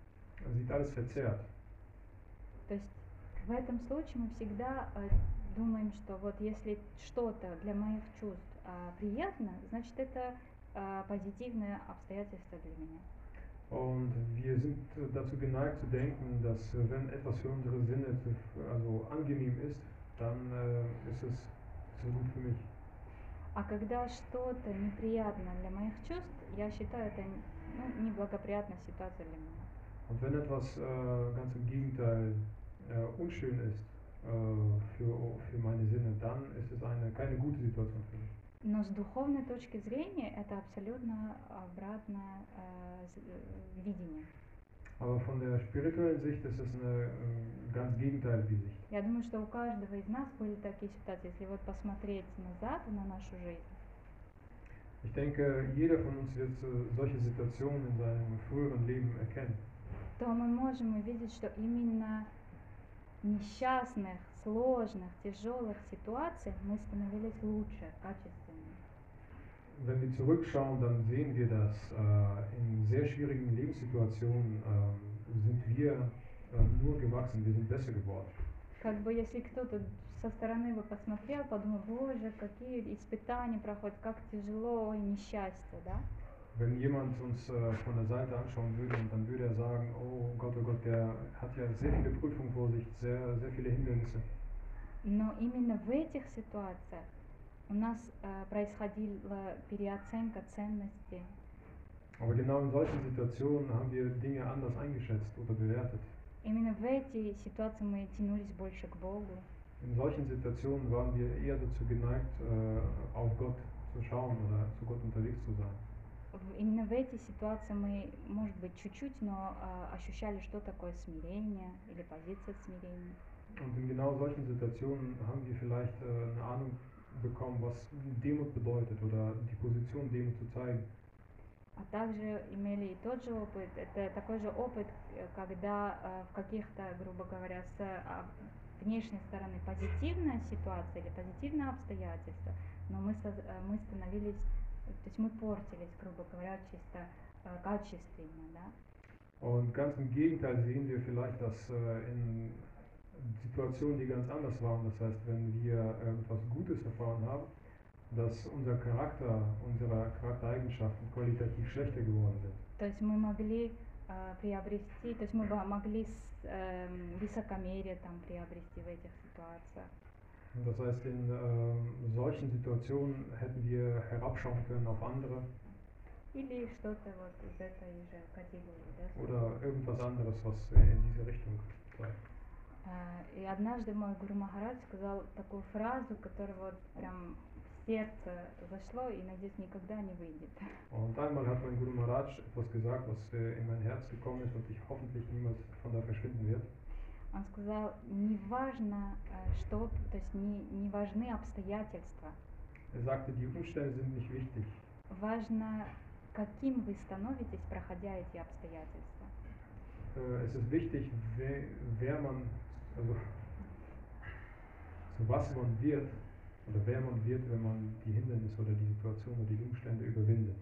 sieht alles verzerrt. То есть в этом случае мы всегда э, думаем, что вот если что-то для моих чувств а, приятно, значит это а, позитивное обстоятельство для меня. Und wir sind äh, dazu geneigt zu denken, dass äh, wenn etwas für unsere Sinne zu, also angenehm ist, dann äh, ist es so gut für mich. А когда что-то неприятно для моих чувств, я считаю это ну, неблагоприятная ситуация для меня. Und wenn etwas äh, ganz im Gegenteil äh, unschön ist äh, für, für meine Sinne, dann ist es eine, keine gute Situation für mich. Но с духовной точки зрения это абсолютно обратное э, э, видение. Aber von der spirituellen Sicht ist es eine äh, ganz gegenteilige Sicht. Я думаю, что у каждого из нас были такие ситуации. Если вот посмотреть назад на нашу жизнь, Ich denke, jeder von uns wird äh, solche Situationen in seinem früheren Leben erkennen. то мы можем увидеть, что именно несчастных, сложных, тяжелых ситуациях мы становились лучше, качественнее. Wenn wir zurückschauen, dann sehen wir, dass äh, in sehr schwierigen Lebenssituationen ähm, sind wir äh, nur gewachsen, wir sind besser geworden. Как бы если кто-то со стороны бы посмотрел, подумал, боже, какие испытания проходят, как тяжело и несчастье, да? Wenn jemand uns äh, von der Seite anschauen würde, und dann würde er sagen, oh Gott, oh Gott, der hat ja sehr viele Prüfungen vor sich, sehr, sehr viele Hindernisse. Но именно в этих ситуациях у нас э, происходила переоценка ценностей. Aber genau in solchen Situationen haben wir Dinge anders eingeschätzt oder bewertet. Именно в эти ситуации мы тянулись больше к Богу. In solchen Situationen waren wir eher dazu geneigt, äh, auf Gott zu schauen oder zu Gott unterwegs zu sein. Именно в эти ситуации мы, может быть, чуть-чуть, но э, ощущали, что такое смирение или позиция смирения. Und in genau solchen Situationen haben wir vielleicht äh, eine Ahnung bekommen, was Demut bedeutet oder die Position Demut zu zeigen. А также имели и тот же опыт, это такой же опыт, э, когда э, в каких-то, грубо говоря, с а, внешней стороны позитивная ситуация или позитивное обстоятельство, но мы, э, мы становились, то есть мы портились, грубо говоря, чисто качественно, да. Und ganz im Gegenteil sehen wir vielleicht, dass in Situationen, die ganz anders waren, das heißt, wenn wir etwas Gutes erfahren haben, dass unser Charakter, unsere Charaktereigenschaften qualitativ schlechter geworden sind. То есть мы могли э, приобрести, то есть мы бы могли с, эм, высокомерие там приобрести в этих ситуациях. Und das heißt, in ähm, solchen Situationen hätten wir herabschauen können auf andere Или что-то вот из этой же категории, да. oder irgendwas anderes, was äh, in diese Richtung zeigt. А, И однажды мой Гуру Махарадж сказал такую фразу, которая вот прям в сердце зашло и, надеюсь, никогда не выйдет. Und einmal hat mein Guru Maharaj etwas gesagt, was äh, in mein Herz gekommen ist und ich hoffentlich niemals von da verschwinden wird. Он сказал, не важно, э, что, то есть не, не важны обстоятельства, Er sagte, die Umstände sind nicht wichtig. важно, каким вы становитесь, проходя эти обстоятельства. Äh, es ist wichtig, wer, wer man, also zu was man wird oder wer man wird, wenn man die Hindernisse oder die Situation oder die Umstände überwindet.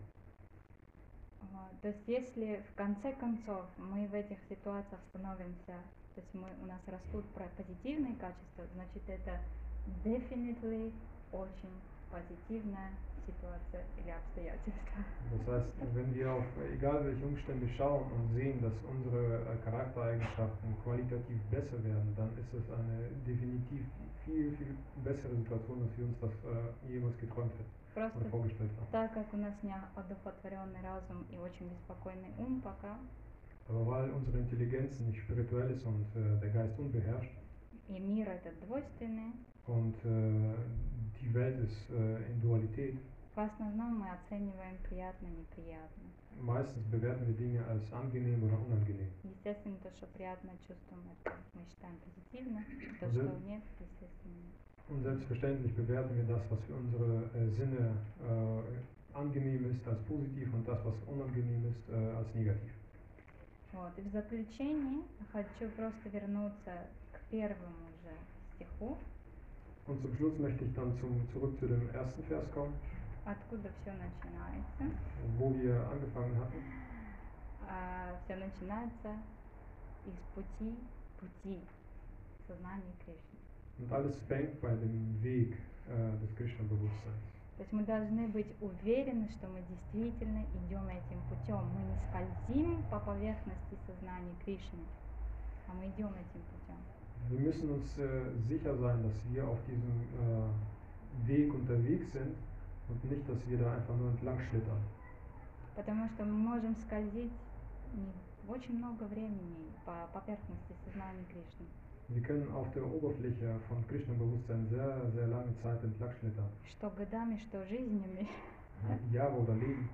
Вот. То есть если в конце концов мы в этих ситуациях становимся, то есть мы, у нас растут позитивные качества, значит это definitely очень позитивная ситуация или обстоятельства. Das heißt, wenn wir auf egal welche Umstände schauen und sehen, dass unsere äh, Charaktereigenschaften qualitativ besser werden, dann ist es eine definitiv viel, viel bessere Situation, als wir uns das äh, jemals geträumt hätten oder Просто vorgestellt haben. так как у нас не одухотворенный разум и очень беспокойный ум пока, Aber weil unsere Intelligenz nicht spirituell ist und äh, der Geist unbeherrscht и мир этот двойственный, und äh, die Welt ist äh, in Dualität, в основном мы оцениваем приятно неприятно. meistens bewerten wir Dinge als angenehm oder unangenehm. Естественно, то, что приятно чувствуем, это мы считаем позитивно, то, Да. что нет, естественно, нет. Und selbstverständlich bewerten wir das, was für unsere äh, Sinne äh, angenehm ist, als positiv und das, was unangenehm ist, äh, als negativ. Вот. И в заключении хочу просто вернуться к первому же стиху, Und zum Schluss möchte ich dann zum, zurück zu dem ersten Vers kommen, Откуда все начинается. wo wir angefangen hatten. все начинается из пути, пути сознания Кришны. Und alles fängt bei dem Weg äh, des Krishna-Bewusstseins. То есть мы должны быть уверены, что мы действительно идем этим путем. Мы не скользим по поверхности сознания Кришны, а мы идем этим путем. Wir müssen uns äh, sicher sein, dass wir auf diesem äh, Weg unterwegs sind und nicht, dass wir da einfach nur entlang schlittern. Потому что мы можем скользить очень много времени по поверхности сознания Кришны. Wir können auf der Oberfläche von Krishna-Bewusstsein sehr, sehr lange Zeit entlang schlittern. Что годами, что жизнями. Jahre oder Leben.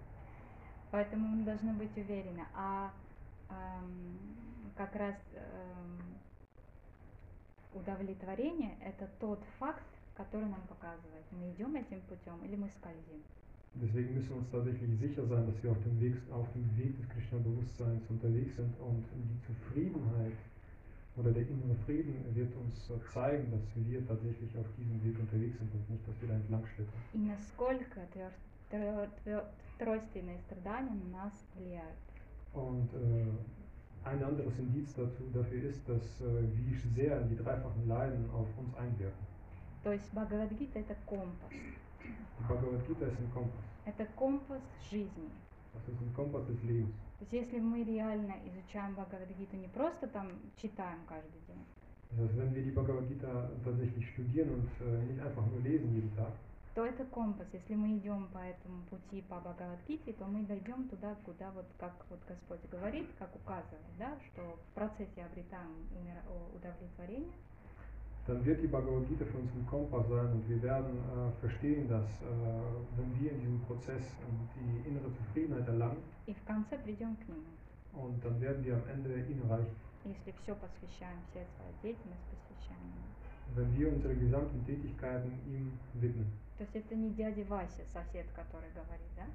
Поэтому мы должны быть уверены. А эм, как раз эм, удовлетворение это тот факт, который нам показывает, мы идем этим путем или мы скользим. Deswegen müssen wir uns tatsächlich sicher sein, dass wir auf dem Weg, auf dem Weg des Krishna-Bewusstseins unterwegs sind und die Zufriedenheit oder der innere Frieden wird uns äh, zeigen, dass wir tatsächlich auf diesem Weg unterwegs sind und nicht, dass wir da entlang schlittern. И насколько твер- твер- твер- тройственные страдания на нас влияют. Und äh, ein anderes Indiz dazu, dafür ist, dass äh, wie sehr die dreifachen Leiden auf uns einwirken. То есть Бхагавадгита это компас. Ist ein Kompass. Это компас жизни. Des Lebens. То есть если мы реально изучаем Бхагавадгиту, не просто там читаем каждый день, heißt, wenn wir die Bhagavad Gita tatsächlich studieren und nicht einfach nur lesen jeden Tag, то это компас. Если мы идем по этому пути по Бхагавадгите, то мы дойдем туда, куда вот как вот Господь говорит, как указывает, да, что в процессе обретаем о- удовлетворение, dann wird die Bhagavad Gita für uns ein Kompass sein und wir werden äh, verstehen, dass äh, wenn wir in diesem Prozess ähm, die innere Zufriedenheit erlangen и в конце придем к Нему. und dann werden wir am Ende ihn erreichen. Если все посвящаем, все свою деятельность посвящаем Ему. Wenn wir unsere gesamten Tätigkeiten ihm widmen. То есть это не дядя Вася, сосед, который говорит, да?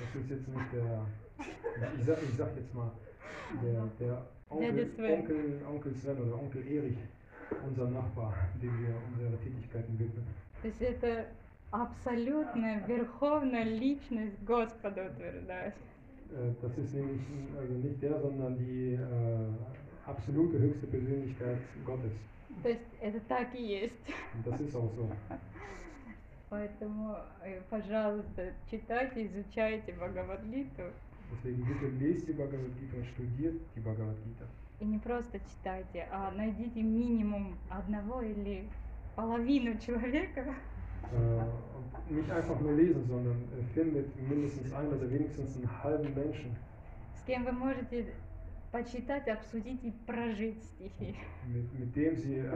Das ist jetzt nicht der, ich sag, ich sag jetzt mal, der, der Onkel, Dядя Sven. Onkel, Onkel Sven oder Onkel Erich, unser Nachbar, dem wir unsere Tätigkeiten widmen. То есть это абсолютная верховная личность Господа утверждает. Äh, Das ist nämlich n- also nicht der, sondern die äh, absolute höchste Persönlichkeit Gottes. То есть это так и есть. Und das ist auch so. Поэтому, э, пожалуйста, читайте, изучайте Бхагавадгиту. Gita und studiert die Bhagavad Gita. И не просто читайте, а найдите минимум одного или половину человека, Äh, nicht einfach nur lesen, sondern äh, findet mindestens einen oder wenigstens einen halben Menschen, с кем вы можете почитать, обсудить и прожить стихи. mit, mit dem sie äh,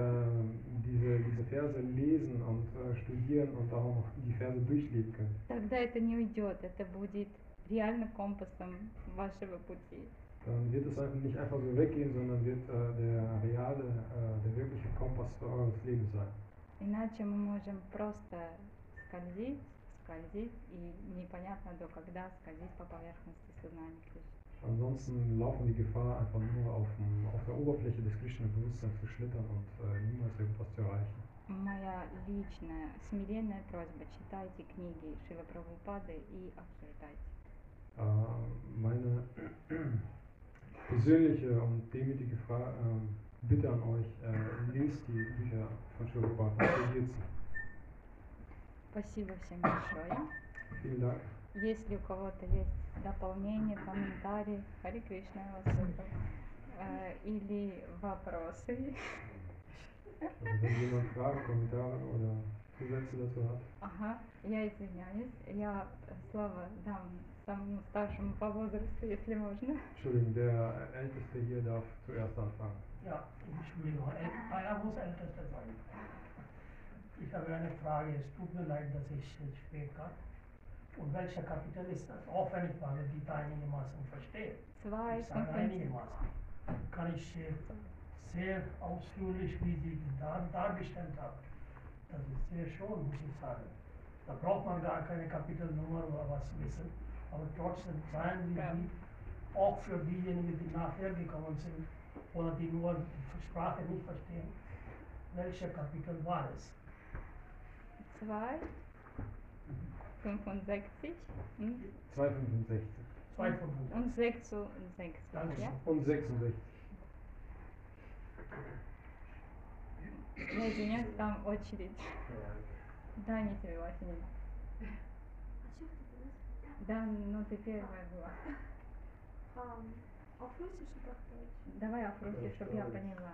diese, diese Verse lesen und äh, studieren und auch die Verse durchleben können. Тогда это не уйдет, это будет реально компасом вашего пути. Dann wird es nicht einfach so weggehen, sondern wird äh, der reale, äh, der wirkliche Kompass eures Lebens sein. Иначе мы можем просто скользить, скользить, и непонятно до когда скользить по поверхности сознания Кришны. Ansonsten laufen die Gefahr, einfach nur auf, dem, auf der Oberfläche des Krishna-Bewusstseins zu schlittern und äh, niemals irgendwas zu erreichen. Моя личная смиренная просьба, читайте книги Шила Прабхупады и обсуждайте. Äh, meine persönliche und demütige Fra äh, Bitte an euch, äh, lest die Bücher von und studiert sie. Спасибо всем большое. Vielen Dank. Если у кого-то есть дополнения, комментарии, Хари Кришна вас э, или вопросы, ага, я извиняюсь, я э, слово дам самому старшему по возрасту, если можно. Entschuldigung, der Älteste hier darf zuerst anfangen. Ja, Entschuldigung, El- einer muss ältester sein. Ich habe eine Frage, es tut mir leid, dass ich äh, spät kam. Und welcher Kapitel ist das? Auch wenn ich Bhagavad Gita einigermaßen verstehe. Zwei, Ich sage fünf, einigermaßen. Kann ich äh, sehr ausführlich, wie Sie da, dargestellt haben. Das ist sehr schön, muss ich sagen. Da braucht man gar keine Kapitelnummer oder was wissen. Aber trotzdem seien Sie Ja. die, auch für diejenigen, die nachher gekommen sind oder die nur die Sprache nicht verstehen, welcher Kapitel war es? zwei, 65 und, 265 Zwei von uns. und 66, Danke. ja? und 66. Я извиняюсь, там очередь. Да, не тебе, Василий. Да, ну ты первая была. Auf Deutsch? Давай Russisch, чтобы я поняла.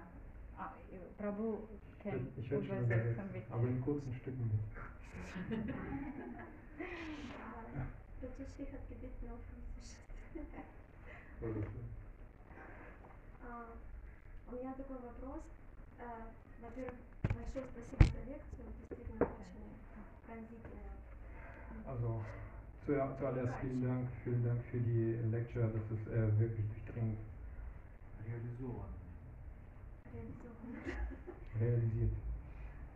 А, Прабу can Ich werde schon bitte. aber in kurzen Stücken bitte. Разреши hat gebeten auf Russisch. А, У меня такой вопрос. Э, Во-первых, большое спасибо за лекцию, действительно очень пронзительная. Also zuer- zuallerst vielen Dank, vielen Dank für die Lecture, das ist äh, wirklich durchdringend Реализован.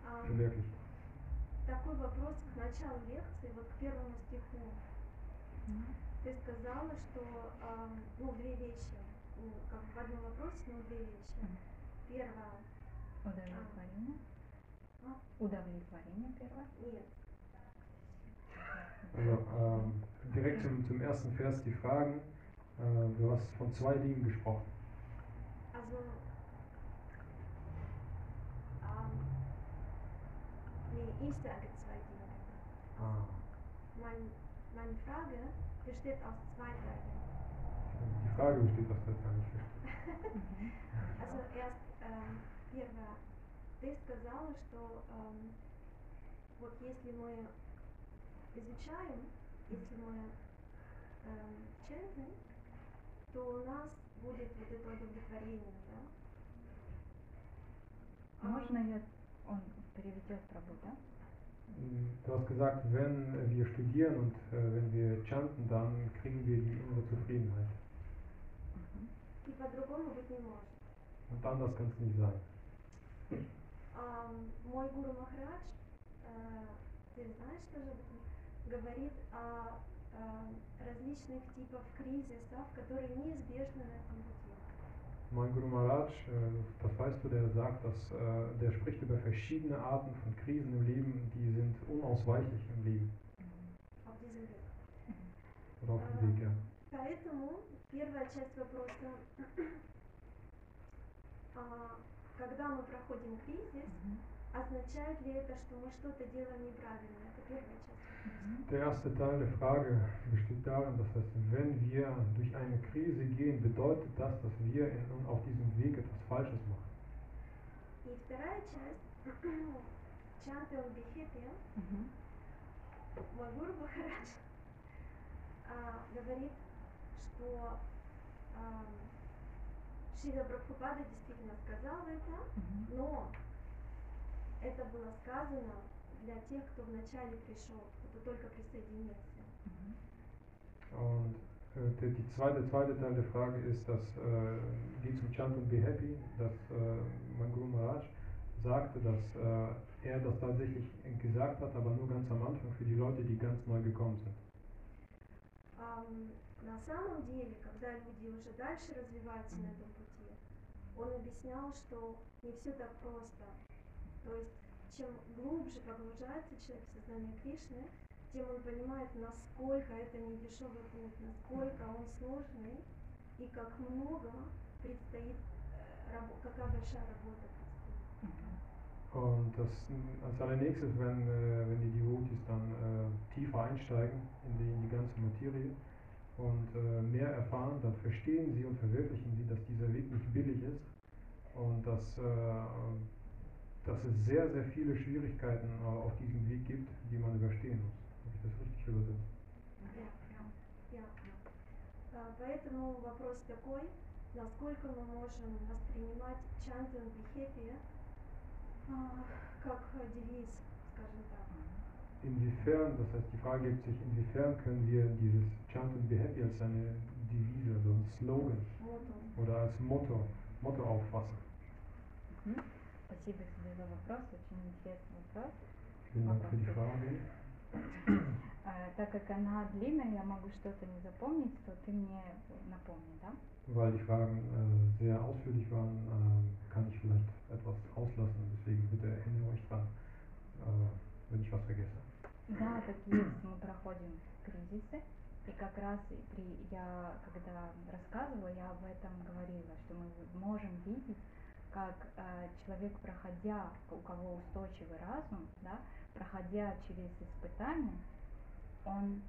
А, verwirklicht. такой вопрос к началу лекции, вот к первому стиху. Мгм. Ты сказала, что ам, ну, две вещи, ну, как в одном вопросе, но две вещи. Мгм. Первое, Удовлетворение. А? Удовлетворение первое. нет, Also ähm, direkt zum, zum ersten Vers die Fragen. Äh, du hast von zwei Dingen gesprochen. also ам, nee, ich sage zwei Dinge. Ah. Mein, meine Frage besteht aus zwei Teilen. Die Frage besteht aus der Frage. ich verstehe. Мгм. Also erst ähm, первое, ты сказала, что эм, вот если мы изучаем, если мы эм, chanting, то у нас будет вот это удовлетворение, да? А, Можно я... Он переведет пробу, да? Du hast gesagt, wenn wir studieren und äh, wenn wir chanten, dann kriegen wir die innere Zufriedenheit. Und anders kann es nicht sein. Мой гуру Махарадж, э, ты знаешь этом, говорит о э, различных типах кризисов, которые неизбежны на этом пути. Mein Guru Maharaj, äh, das weißt du, der sagt, dass äh, der spricht über verschiedene Arten von Krisen im Leben, die sind unausweichlich im Leben auf diesem Weg. oder auf dem Weg. Ja. Поэтому первая часть вопроса, а, когда мы проходим кризис, Мгм. Означает ли это, что мы что-то делаем неправильно? Это первая часть вопроса. Der erste Teil der Frage besteht darin, dass heißt, wenn wir durch eine Krise gehen, bedeutet das, dass wir in, auf diesem Weg etwas Falsches machen. И вторая часть, Chant and Be Happy, Мгм. мой гуру Махарадж а, говорит, что а, Шрила Прабхупада действительно сказал это, но это было сказано для тех, кто вначале пришел, кто только присоединился. Und äh, die zweite, zweite Teil der Frage ist, dass äh, geht zum Chant und Be Happy, dass äh, mein Guru Maharaj sagte, dass äh, er das tatsächlich gesagt hat, aber nur ganz am Anfang für die Leute, die ganz neu gekommen sind. Ам, на самом деле, когда люди уже дальше развиваются на этом пути, он объяснял, что не все так просто. То есть, чем глубже погружается человек в сознание Кришны, тем он понимает, насколько это не дешевый путь, насколько он сложный и как много предстоит, э, рабо- какая большая работа предстоит. Мгм. Und das als allernächstes, wenn, äh, wenn die Devotees dann äh, tiefer einsteigen in die, in die ganze Materie und äh, mehr erfahren, dann verstehen sie und verwirklichen sie, dass dieser Weg nicht billig ist und dass, äh, dass es sehr, sehr viele Schwierigkeiten äh, auf diesem Weg gibt, die man überstehen muss. Habe ich das richtig übersetzt? Я. А, Поэтому вопрос такой, насколько мы можем воспринимать chant and be happy а, как э, девиз, скажем так. Inwiefern, das heißt, die Frage gibt sich, inwiefern können wir dieses Chant and Be Happy als eine Devise, also ein Slogan Мото. oder als Motto, Motto auffassen? Мгм. Спасибо тебе за вопрос, очень интересный вопрос. А, так как она длинная, я могу что-то не запомнить, то ты мне напомни, да? Weil die Fragen äh, sehr ausführlich waren, äh, kann ich vielleicht etwas auslassen. Deswegen bitte erinnere euch dran, äh, wenn ich was vergesse. Да, так есть, мы проходим кризисы, и как раз при, я, когда рассказывала, я об этом говорила, что мы можем видеть, как э, человек, проходя, у кого устойчивый разум, да, проходя через испытания, он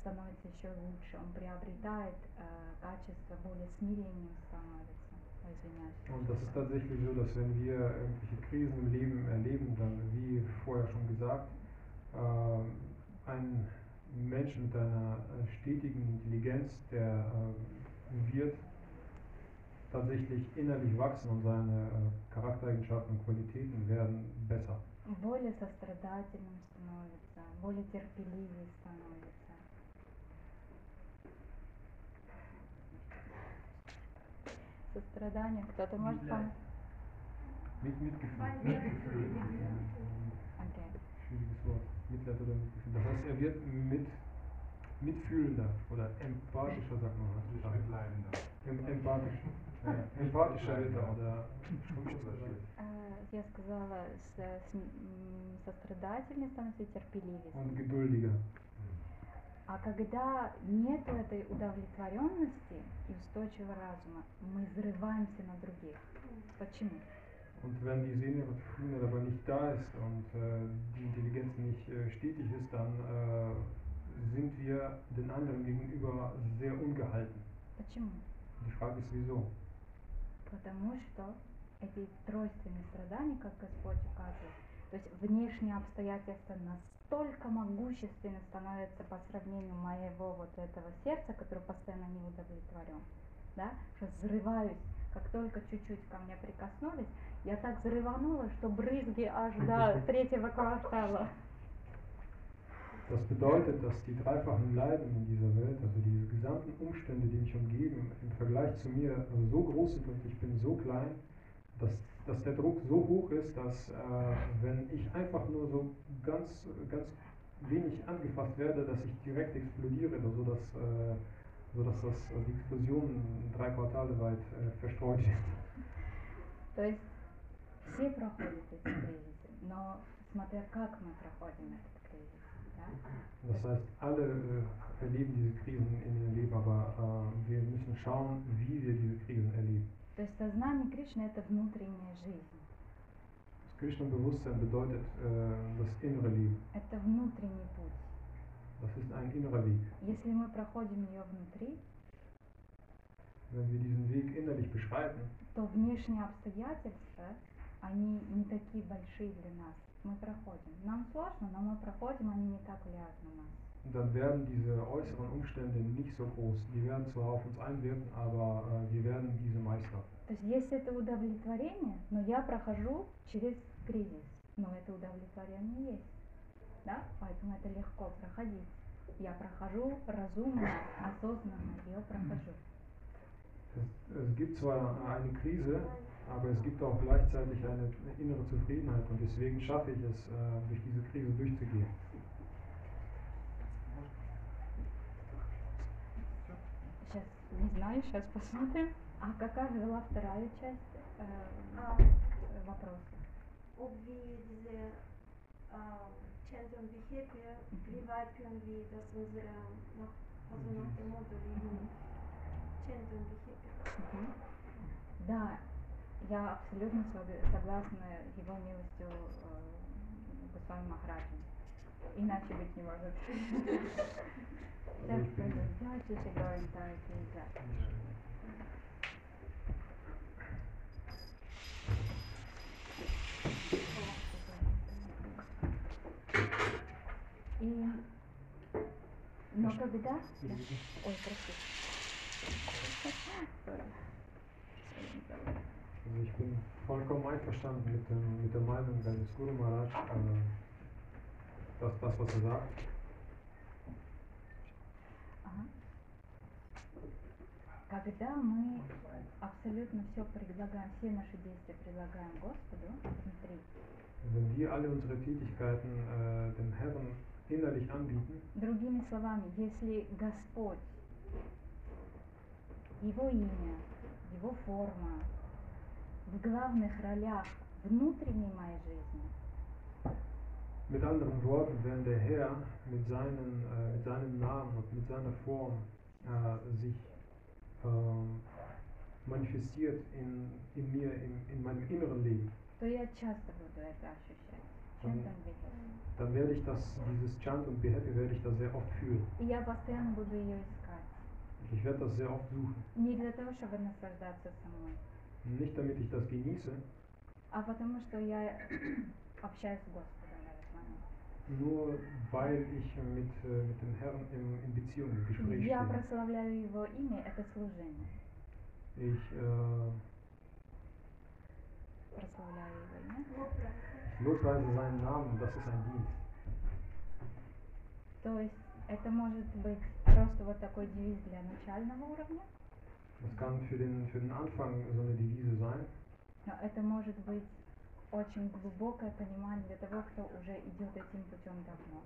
становится еще лучше, он приобретает э, качество более смирением становится. Und das ist tatsächlich so, dass wenn wir irgendwelche Krisen im Leben erleben, dann, wie vorher schon gesagt, äh, ein Mensch mit einer stetigen Intelligenz, der äh, wird tatsächlich innerlich wachsen und seine äh, Charaktereigenschaften und Qualitäten werden besser. более сострадательным становится, более терпеливее становится. Сострадание. Кто-то может Медляет. помочь? Mit, Mitgefühl. Окей. Schwieriges Wort. Mitleid oder Mitgefühl. Das heißt, er wird mit, mitfühlender oder empathischer, sagt man heutzutage. Em, empathisch. Ja, empathischer wird er oder Э, Я сказала, с, с- м, сострадательнее становится и терпеливее. und geduldiger. А когда нет этой удовлетворенности и устойчивого разума, мы взрываемся на других. Почему? Und wenn diese innere Zufriedenheit aber nicht da ist und äh, die Intelligenz nicht äh, stetig ist, dann äh, sind wir den anderen gegenüber sehr ungehalten. Почему? Die Frage ist wieso. Потому что эти тройственные страдания, как Господь указывает, то есть внешние обстоятельства настолько могущественно становятся по сравнению моего вот этого сердца, которое постоянно не удовлетворен, да, что взрываюсь, как только чуть-чуть ко мне прикоснулись, я так взрыванула, что брызги аж до третьего квартала. Das bedeutet, dass die dreifachen Leiden in dieser Welt, also diese gesamten Umstände, die mich umgeben, im Vergleich zu mir so groß sind und ich bin so klein, dass, dass der Druck so hoch ist, dass äh, wenn ich einfach nur so ganz, ganz wenig angefasst werde, dass ich direkt explodiere, so dass, äh, so dass das, äh, die Explosion drei Quartale weit äh, verstreut ist. То есть все проходят эти кризисы, но смотря как мы проходим этот кризис. Да? Das heißt, alle äh, erleben diese Krisen in ihrem Leben, aber äh, wir müssen schauen, wie wir diese Krisen erleben. То есть сознание Кришны это внутренняя жизнь, Das Krishna-Bewusstsein bedeutet äh, das innere Leben. это внутренний путь. Das ist ein innerer Weg. Если мы проходим ее внутри, Wenn wir diesen Weg innerlich beschreiten, то внешние обстоятельства, они не такие большие для нас. Мы проходим. Нам сложно, но мы проходим, они не так влияют на нас. dann werden diese äußeren Umstände nicht so groß. Die werden zwar auf uns einwirken, aber äh, wir werden diese meistern. То есть есть это удовлетворение, но я прохожу через кризис. Но это удовлетворение есть. Да? Поэтому это легко проходить. Я прохожу разумно, осознанно ее прохожу. Es, es gibt zwar eine Krise, aber es gibt auch gleichzeitig eine innere Zufriedenheit und deswegen schaffe ich es, äh, durch diese Krise durchzugehen. Сейчас не знаю, сейчас посмотрим. А какая была вторая часть э, А, вопроса? ob wir diese ähm, Chant und Behavior, wie weit können wir das unsere, nach, also nach dem Motto leben, Chant und Behavior. Мгм. Да, я абсолютно сог- согласна его милостью э, Госвами Махараджи. Иначе быть не может. Ich bin, Да, going time exact. И, но когда... Да. Ой, простите. Also ich bin vollkommen einverstanden mit, dem, mit der Meinung des Guru Maharaj, äh, dass das, was er sagt. Когда мы абсолютно все предлагаем, все наши действия предлагаем Господу внутри, wenn wir alle unsere Tätigkeiten äh, dem Herrn innerlich anbieten, другими словами, если Господь, Его имя, Его форма в главных ролях внутренней моей жизни, Mit anderen Worten, wenn der Herr mit, seinen, äh, mit seinem Namen und mit seiner Form äh, sich ähm, manifestiert in, in mir, in, in meinem inneren Leben, то я часто буду это ощущать. Чем Мгм. там видеть. dann werde ich das, dieses Chant und Be Happy werde ich das sehr oft fühlen. И я постоянно буду ее искать. Ich werde das sehr oft suchen. Не для того, чтобы наслаждаться самой, Nicht damit ich das genieße, а потому что я общаюсь с Господом в этот момент. nur weil ich mit, äh, mit dem Herrn in, in Beziehung, im Gespräch Я stehe. прославляю Его имя, это служение. Ich äh, Прославляю Его имя. Лопра. lobpreise seinen Namen, das ist ein Dienst. То есть Это может быть просто вот такой девиз для начального уровня, Das kann für den, für den Anfang so eine Devise sein. но это может быть очень глубокое понимание для того, кто уже идет этим путем давно.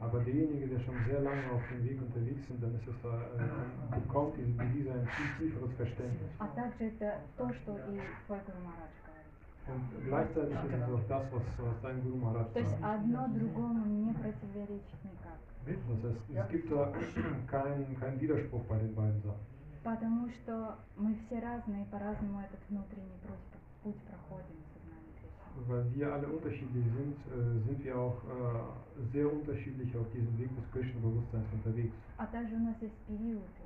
Aber derjenige, der schon sehr lange auf dem Weg unterwegs sind, dann ist es da, äh, bekommt diese, dieser ein viel tieferes Verständnis. А также это то, что и твой Гуру Марадж. Und gleichzeitig ist es auch das, was, was dein Guru Maharaj То есть sagt. одно другому не противоречит никак. Das heißt, es gibt da keinen keinen Widerspruch bei den beiden Sachen. Потому что мы все разные, по-разному этот внутренний путь, путь проходим в сознании Кришны. Weil wir alle unterschiedlich sind, äh, sind wir auch äh, sehr unterschiedlich auf diesem Weg des Krishna-Bewusstseins unterwegs. А также у нас есть периоды,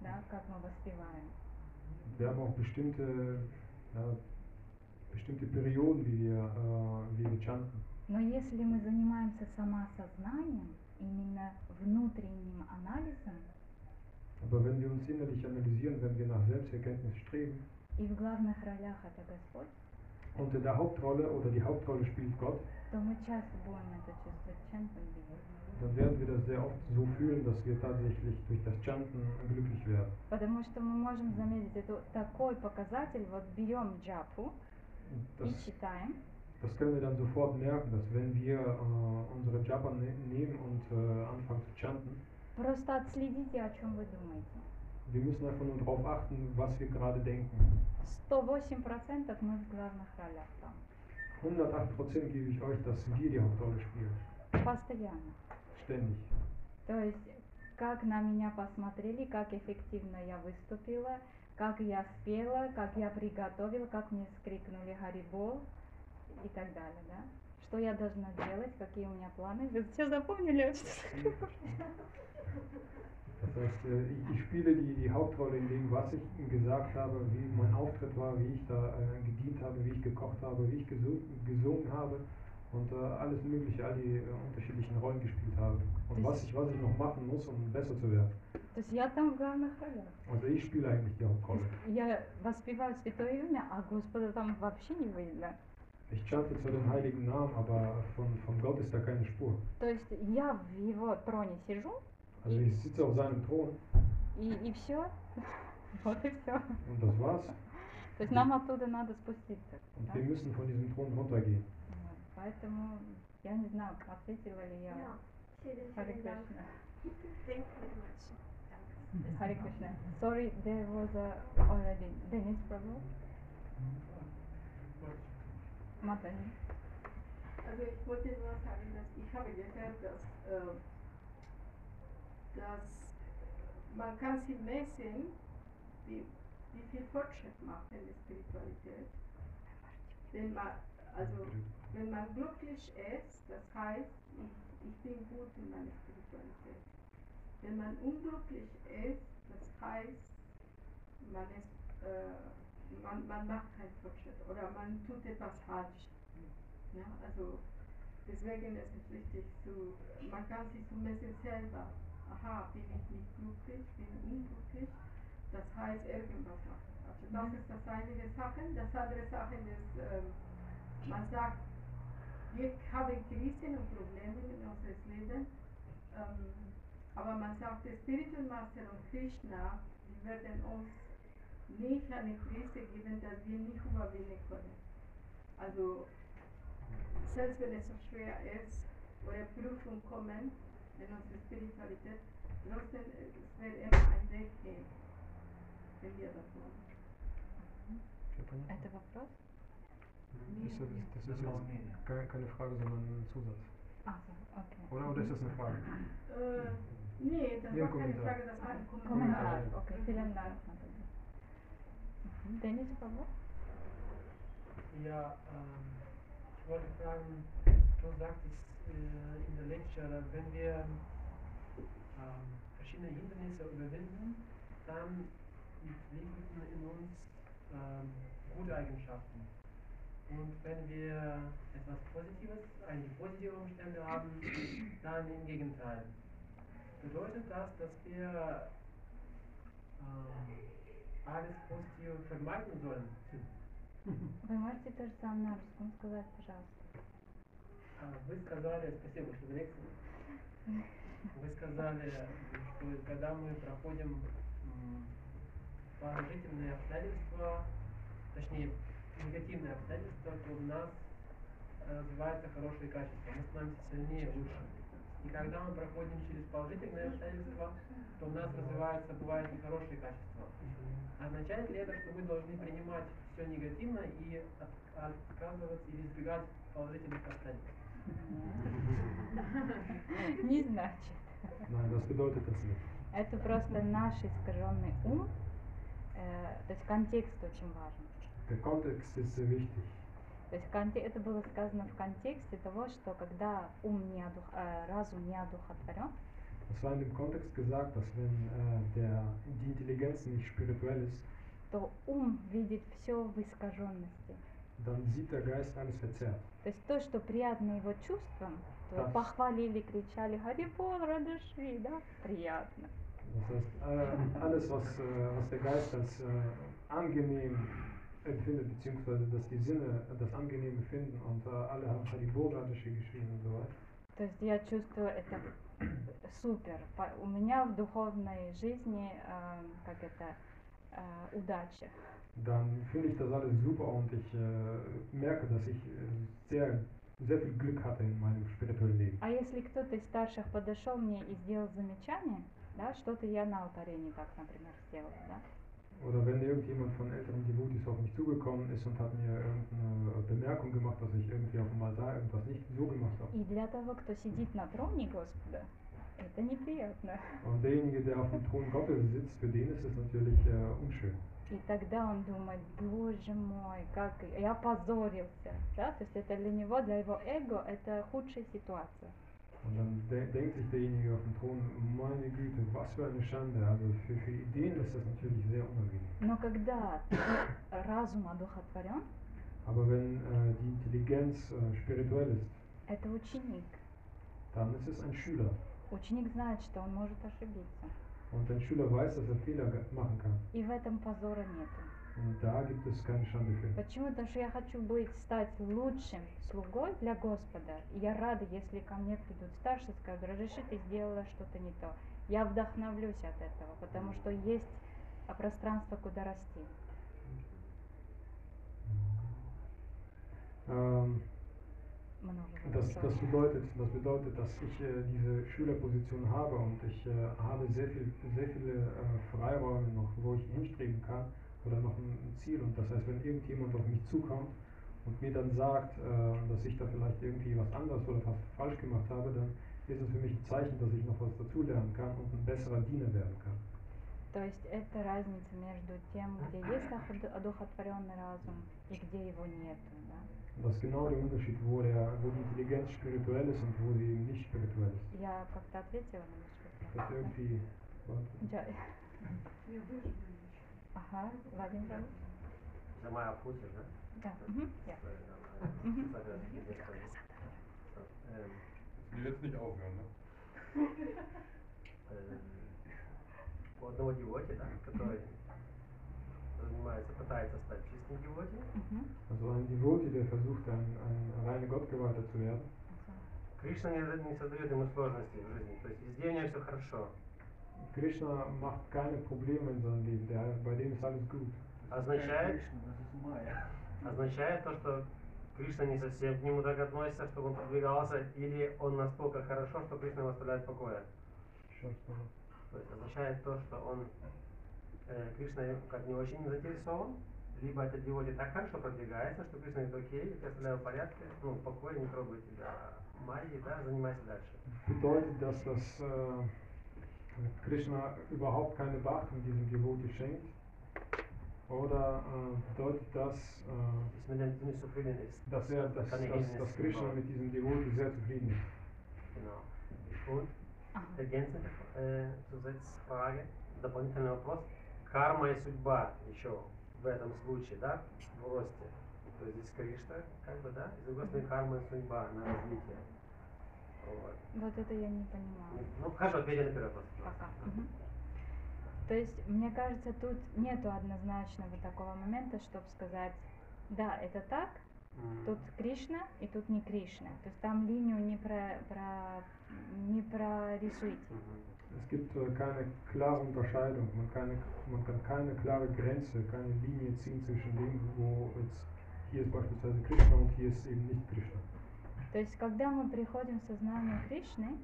да, как мы воспеваем. Wir haben auch bestimmte, ja, bestimmte Perioden, wie wir, äh, wie wir chanten. Но если мы занимаемся самосознанием, именно внутренним анализом, Aber wenn wir uns innerlich analysieren, wenn wir nach Selbsterkenntnis streben и в главных ролях это Господь, und in der Hauptrolle oder die Hauptrolle spielt Gott, то мы часто будем это чувствовать чантом dann werden wir das sehr oft so fühlen, dass wir tatsächlich durch das Chanten glücklich werden. Потому что мы можем заметить, это такой показатель, вот берем джапу Und и Das, читаем, das können wir dann sofort merken, dass wenn wir äh, unsere Japa ne nehmen und äh, anfangen zu chanten, просто отследите, о чем вы думаете. wir müssen einfach nur darauf achten, was wir gerade denken. 108% мы в главных ролях там. 108% gebe ich euch, dass wir die Hauptrolle spielen. Постоянно. Ständig. То есть, как на меня посмотрели, как эффективно я выступила, как я спела, как я приготовила, как мне скрикнули Харибол и так далее, да? Что я должна делать, какие у меня планы. Вы все запомнили? Das heißt, äh, ich, ich spiele die, die Hauptrolle in dem, was ich gesagt habe, wie mein Auftritt war, wie ich da äh, gedient habe, wie ich gekocht habe, wie ich gesu gesungen habe und äh, alles Mögliche, all die äh, unterschiedlichen Rollen gespielt habe. Und was ich, was ich noch machen muss, um besser zu werden. То есть я там в главных ролях. Also ich spiele eigentlich die То Hauptrolle. есть Я воспеваю святое имя, а Господа там вообще не видно. Ich chante zwar den heiligen Namen, aber von, von Gott ist da keine Spur. То есть я в его троне сижу, Also ich sitze auf seinem Thron и, и все. Вот и все. und das war's. То есть нам оттуда надо спуститься. Und да? wir müssen von diesem Thron runtergehen. Поэтому я не знаю, ответила ли я Dank. Кришна. Thank you very much. Danke. Харе Кришна. Sorry, there was a already Dennis Prabhu. Mathe. Also ich wollte nur sagen, dass ich habe gehört, ähm, dass, äh, dass man kann sie messen, wie, wie viel Fortschritt macht in der Spiritualität. Wenn man, also, wenn man glücklich ist, das heißt, ich, ich bin gut in meiner Spiritualität. Wenn man unglücklich ist, das heißt, man ist äh, man, man macht keinen Fortschritt oder man tut etwas falsch. Ja, also deswegen ist es wichtig, zu, man kann sich zu messen selber. Aha, bin ich nicht glücklich, bin unglücklich. Das heißt irgendwas machen. Also das ist das eine Sache. Das andere Sache ist, ähm, man sagt, wir haben Krisen und Probleme in unserem Leben. Ähm, aber man sagt, der Spiritual Master und Krishna, die werden uns nicht eine Krise geben, dass wir nicht überwinden können. Also selbst wenn es so schwer ist oder Prüfungen kommen in unserer Spiritualität, trotzdem äh, es wird immer ein Weg gehen, wenn wir das machen. Это вопрос? Das ist, das ist jetzt keine, keine Frage, sondern ein Zusatz. А, окей. Oder, oder ist das eine Frage? Äh, nee, das Ihr war keine Kommentar. Frage, das war ein Kommentar. Комментарий. Окей, vielen Dank, Dennis, Papa? Ja, ähm, ich wollte fragen, du sagtest äh, in der Lecture, wenn wir ähm, verschiedene Hindernisse überwinden, dann entwickeln in uns ähm, gute Eigenschaften. Und wenn wir etwas Positives, eine positive Umstände haben, dann im Gegenteil. Bedeutet das, dass wir ähm, alles Positive vermeiden sollen? Вы можете то же самое на русском сказать, пожалуйста? А, Вы сказали, спасибо, что лекцию. Вы сказали, что когда мы проходим положительные обстоятельства, точнее, негативные обстоятельства, то у нас э, развиваются хорошие качества, мы становимся сильнее, лучше. И когда мы проходим через положительные обстоятельства, то у нас развиваются, бывают нехорошие качества. Означает ли это, что мы должны принимать все негативно и от- отказываться или избегать положительных обстоятельств? Не значит. Это просто наш искаженный ум. Э, то есть контекст очень важен. Der Kontext ist wichtig. То есть это было сказано в контексте того, что когда ум не одух- э, разум не одухотворен, Es war in dem Kontext gesagt, dass wenn äh, der, die Intelligenz nicht spirituell ist, то ум видит все в искаженности. dann sieht der Geist alles verzerrt. То есть то, что приятно его чувствам, то Да. похвалили, кричали Харибол, Радыши, да, приятно. Das heißt, äh, alles, was, äh, was der Geist als äh, angenehm empfindet, beziehungsweise dass die Sinne das Angenehme finden und äh, alle haben Haribo-Radische geschrieben und so weiter. То есть я чувствую это супер. У меня в духовной жизни, э, как это, э, удача. Dann finde ich das alles super und ich äh, merke, dass ich äh, sehr, sehr viel Glück hatte in meinem spirituellen Leben. А если кто-то из старших подошел мне и сделал замечание, да, что-то я на алтаре не так, например, сделала, да, Oder wenn irgendjemand von älteren Devotees auf mich zugekommen ist und hat mir irgendeine Bemerkung gemacht, dass ich irgendwie auf dem Altar irgendwas nicht so gemacht habe. и для того, кто сидит на троне Господа, это неприятно. Und derjenige, der auf dem Thron Gottes sitzt, für den ist es natürlich äh, unschön. И тогда он думает, боже мой, как я позорился, да, то есть это для него, для его эго, это худшая ситуация. Und dann de denkt sich derjenige auf dem Thron, meine Güte, was für eine Schande. Also für, für Ideen ist das natürlich sehr unangenehm. Но когда разум одухотворен, Aber wenn äh, die Intelligenz äh, spirituell ist, это ученик. dann ist es ein Schüler. Ученик знает, что он может ошибиться. Und ein Schüler weiß, dass er Fehler machen kann. И в этом позора нету. Da gibt es keine Schande für. Почему? Потому что я хочу быть, стать лучшим слугой для Господа. И я рада, если ко мне придут старшие и скажут, разреши, ты сделала что-то не то. Я вдохновлюсь от этого, потому что есть пространство, куда расти. Ähm, das, das, bedeutet, das bedeutet, dass ich äh, diese Schülerposition habe und ich äh, habe sehr, viel, sehr viele äh, Freiräume noch, wo ich hinstreben kann oder noch ein ein Ziel. Und das heißt, wenn irgendjemand auf mich zukommt und mir dann sagt, äh, dass ich da vielleicht irgendwie was anderes oder was falsch gemacht habe, dann ist es für mich ein Zeichen, dass ich noch was dazulernen kann und ein besserer Diener werden kann. То есть это разница между тем, где есть охот- одухотворенный разум и где его нет. Да? Und das ist genau der Unterschied, wo, der, wo die Intelligenz spirituell ist und wo sie eben nicht spirituell ist. Я как-то ответила на ваш Das вопрос? irgendwie. Да. Ага, Владимир Иванович? Моя вкусы, да? Да. я. Мгм. Die wird nicht aufhören, ne? У одного девоти, да, который занимается, пытается стать чистым девоти. Also ein Devotee, der versucht, ein, ein reiner Gottgeweihter zu werden. Кришна не, не создает ему сложностей в жизни, то есть везде у него все хорошо. Krishna macht keine Probleme in seinem Leben, der, bei dem ist alles gut. Означает, означает то, что Кришна не совсем к нему так относится, чтобы он продвигался, или он настолько хорошо, что Кришна его оставляет в покое. Еще? То есть означает то, что он э, Кришна как не очень заинтересован, либо этот девоти так хорошо продвигается, что Кришна говорит, окей, я оставляю в порядке, ну, в покое, не трогай тебя. Майи, да, занимайся дальше. Bedeutet das, dass äh, Krishna überhaupt keine Beachtung diesem Devotee schenkt? Oder äh, bedeutet das, äh, Если mit dem nicht zufrieden ist, dass, er, dass, keine dass, Hindernis dass Krishna gebaut. mit diesem Devotee sehr zufrieden ist? Genau. Und Ага. ergänzend äh, zu dieser Frage, дополнительный вопрос. Карма и судьба еще в этом случае, да, в росте. То есть здесь Кришна, как бы, да, и с другой стороны карма и судьба на развитие. Вот. Это я не понимаю. Ну, хорошо, ответьте на первый вопрос. Пока. Мгм. То есть, мне кажется, тут нету однозначного такого момента, чтобы сказать, да, это так, тут Кришна и тут не Кришна. То есть там линию не, про, про, не прорисуйте. Es gibt äh, keine klare Unterscheidung, man, keine, man kann keine klare Grenze, keine Linie ziehen zwischen dem, wo jetzt hier ist beispielsweise Krishna und hier ist eben nicht Krishna. То есть, когда мы приходим в сознание Кришны,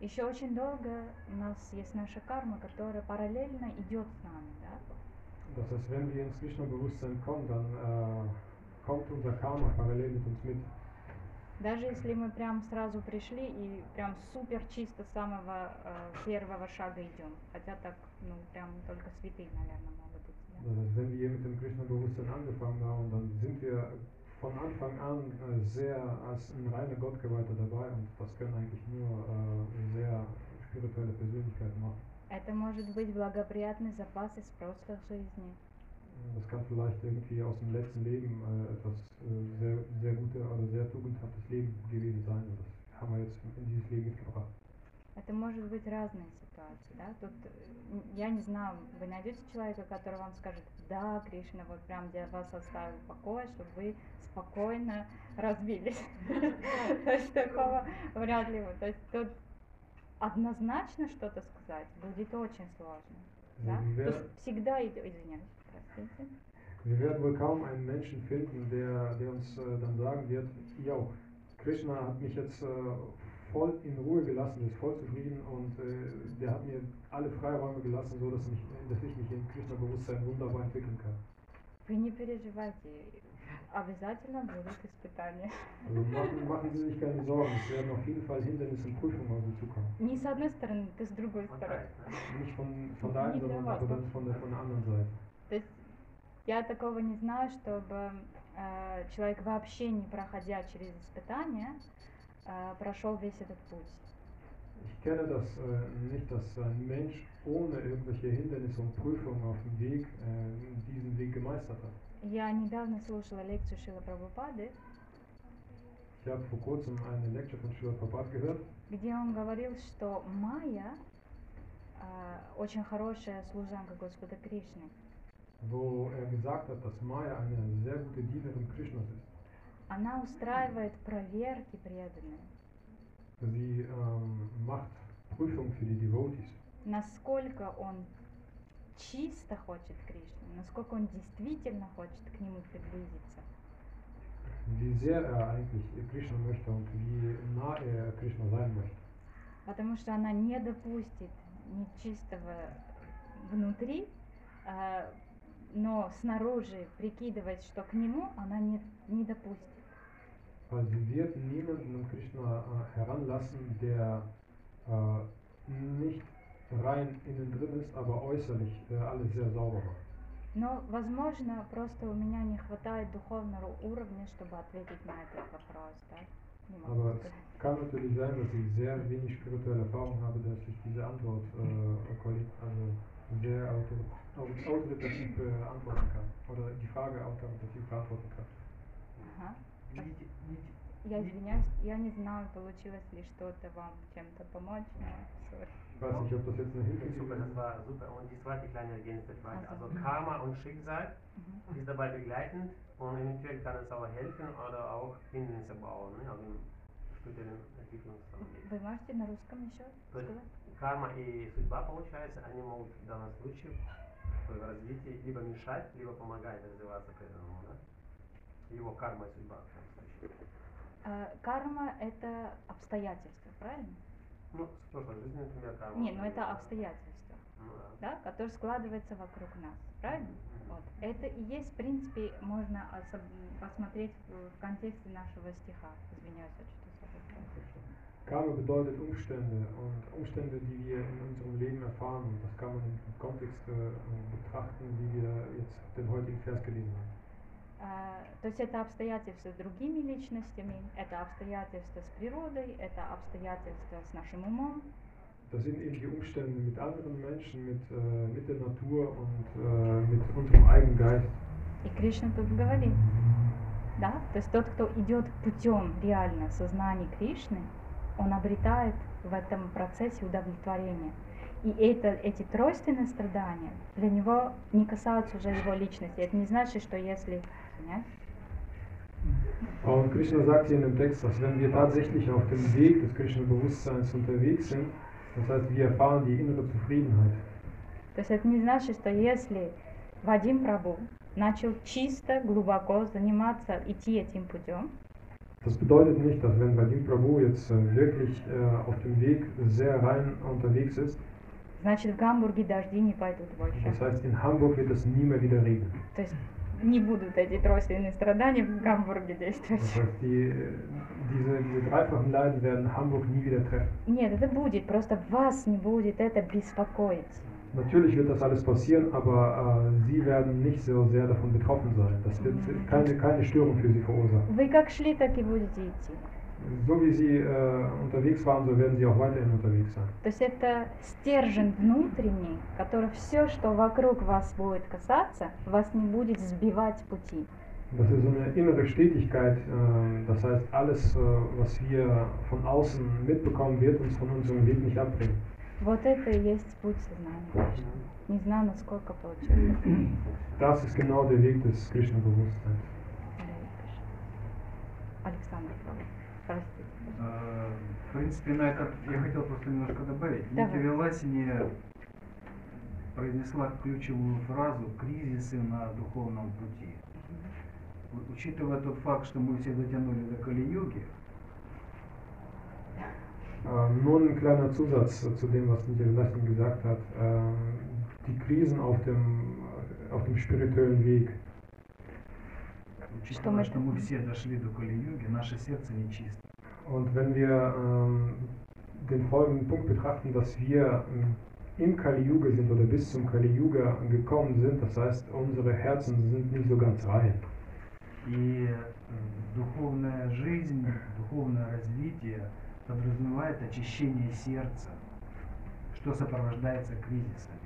еще очень долго у нас есть наша карма, которая параллельно идет с нами, да? Das heißt, wenn wir ins Krishna-Bewusstsein kommen, dann äh, kommt unser Karma parallel mit uns mit. Даже если мы прям сразу пришли и прям супер чисто с самого э, первого шага идем, хотя так, ну, прям только святые, наверное, могут идти. да? Das heißt, wenn wir mit dem Krishna-Bewusstsein angefangen haben, dann sind wir von Anfang an äh, sehr als ein reiner Gottgeweihter dabei und das können eigentlich nur äh, sehr spirituelle Persönlichkeiten machen. Это может быть благоприятный запас из прошлых жизней. Das kann vielleicht irgendwie aus dem letzten Leben äh, etwas äh, sehr, sehr gute oder sehr tugendhaftes Leben gewesen sein und das haben wir jetzt in dieses Leben mitgebracht. Это может быть разные ситуации, да? Тут э, я не знаю, вы найдете человека, который вам скажет, да, Кришна вот прям для вас оставил покой, чтобы вы спокойно разбились. То есть такого вряд ли. То есть тут однозначно что-то сказать будет очень сложно. Да? Wir То есть всегда идет, извиняюсь, простите. wir werden wohl kaum einen Menschen finden, der, der uns äh, dann sagen wird, ja, Krishna hat mich jetzt äh, voll in Ruhe gelassen, ist voll zufrieden und äh, der hat mir alle Freiräume gelassen, so dass, mich, dass ich mich im Krishna-Bewusstsein wunderbar entwickeln kann. Вы не переживайте, обязательно будут испытания. Also machen, machen Sie sich keine Sorgen, es werden auf jeden Fall Hindernisse und Prüfungen auf Sie zukommen. Не с одной стороны, ты с другой стороны. Nicht von, von der einen, Nicht sondern nur aber was, dann von der, von der anderen Seite. То есть я такого не знаю, чтобы э, человек вообще не проходя через испытания э, прошел весь этот путь. Ich kenne das äh, nicht, dass ein Mensch ohne irgendwelche Hindernisse und Prüfungen auf dem Weg äh, diesen Weg gemeistert hat. Я недавно слушала лекцию Шила Прабхупады, Ich habe vor kurzem eine Lecture von Srila Prabhupada gehört, где он говорил, что Майя э, очень хорошая служанка Господа Кришны. wo er gesagt hat, dass Maya eine sehr gute Dienerin Krishnas ist. Она устраивает проверки преданным, Sie ähm, macht Prüfungen für die Devotees, насколько он чисто хочет Кришну, насколько он действительно хочет к нему приблизиться. wie sehr er eigentlich Krishna möchte und wie nah er Krishna sein möchte. Потому что она не допустит нечистого внутри, а, но снаружи прикидывать, что к нему, она не, не допустит. Weil sie wird niemanden an Krishna äh, heranlassen, der äh, nicht rein innen drin ist, aber äußerlich äh, alles sehr sauber macht. Но, возможно, просто у меня не хватает духовного уровня, чтобы ответить на этот вопрос, да? Не могу Aber сказать. es kann natürlich sein, dass ich sehr wenig spirituelle Erfahrung habe, dass ich diese Antwort äh, quali- also sehr autor au- autoritativ beantworten kann. Oder die Frage autoritativ beantworten kann. Ага. Видите, видите, Я извиняюсь, я не знаю, получилось ли что-то вам чем-то помочь, но sorry. Ich weiß nicht, ob das jetzt eine Hilfe Super, ist. das war super. Und die zweite kleine ergänzende Frage. Also. Also Karma und Schicksal Мгм. ist dabei begleitend und eventuell kann es auch helfen oder auch Hindernisse bauen, ne? also im späteren Entwicklungsverlauf. Вы можете на русском еще сказать? карма и судьба, получается, они могут в данном случае в развитии либо мешать, либо помогать развиваться преданному, да? Его карма и судьба в данном случае. А, карма это обстоятельства, правильно? Ну, с прошлой жизни, например, карма. Не, ну это обстоятельства, Ну, да. да, которые складываются вокруг нас, правильно? Вот. Это и есть, в принципе, можно особ- посмотреть в, в контексте нашего стиха. Извиняюсь, я что-то забыла. Karma bedeutet Umstände und Umstände, die wir in unserem Leben erfahren. Und das kann man im Kontext äh, betrachten, wie wir jetzt den heutigen Vers gelesen haben. А, То есть это обстоятельства с другими личностями, это обстоятельства с природой, это обстоятельства с нашим умом. Das sind eben die Umstände mit anderen Menschen, mit, äh, mit der Natur und äh, mit unserem eigenen Geist. И Кришна тут говорит, да, то есть тот, кто идет путем реально сознания Кришны, он обретает в этом процессе удовлетворение. И это, эти тройственные страдания для него не касаются уже его личности. Это не значит, что если... Нет? Und Krishna sagt hier in dem Text, dass wenn wir tatsächlich auf dem Weg des Krishna-Bewusstseins unterwegs sind, das heißt, wir erfahren die innere Zufriedenheit. То есть это не значит, что если Вадим Прабу начал чисто, глубоко заниматься, идти этим путем, Das bedeutet nicht, dass wenn Vadim Prabhu jetzt äh, wirklich äh, auf dem Weg sehr rein unterwegs ist, значит в Гамбурге дожди не пойдут больше. das heißt in Hamburg wird es nie mehr wieder regnen. То есть не будут эти тройственные страдания в Гамбурге действовать. Die, äh, diese, diese dreifachen Leiden werden Hamburg nie wieder treffen. Нет, это будет, просто вас не будет это беспокоить. Natürlich wird das alles passieren, aber äh, Sie werden nicht so sehr davon betroffen sein. Das wird keine, keine Störung für Sie verursachen. Вы как шли, так и будете идти. So wie Sie äh, unterwegs waren, so werden Sie auch weiterhin unterwegs sein. То есть это стержень внутренний, который все, что вокруг вас будет касаться, вас не будет сбивать пути. Das ist eine innere Stetigkeit. Äh, das heißt, alles, äh, was wir von außen mitbekommen, wird uns von unserem Weg nicht abbringen. Вот это и есть путь сознания. Не знаю, насколько получилось. Das ist genau der Weg des Krishna-Bewusstseins. Александр, простите. Э, В принципе, на этот я хотел просто немножко добавить. Давай. Нитя Веласини произнесла ключевую фразу «кризисы на духовном пути». Учитывая тот факт, что мы все дотянули до Кали-юги, nur ein kleiner Zusatz zu dem, was Nidhi Lassin gesagt hat. Die Krisen auf dem, auf dem spirituellen Weg. Учитывая, что мы все дошли до Кали-юги, наше сердце нечисто. Und wenn wir ähm, den folgenden Punkt betrachten, dass wir ähm, im Kali Yuga sind oder bis zum Kali Yuga gekommen sind, das heißt, unsere Herzen sind nicht so ganz rein. И э, духовная жизнь, духовное развитие подразумевает очищение сердца, что сопровождается кризисами.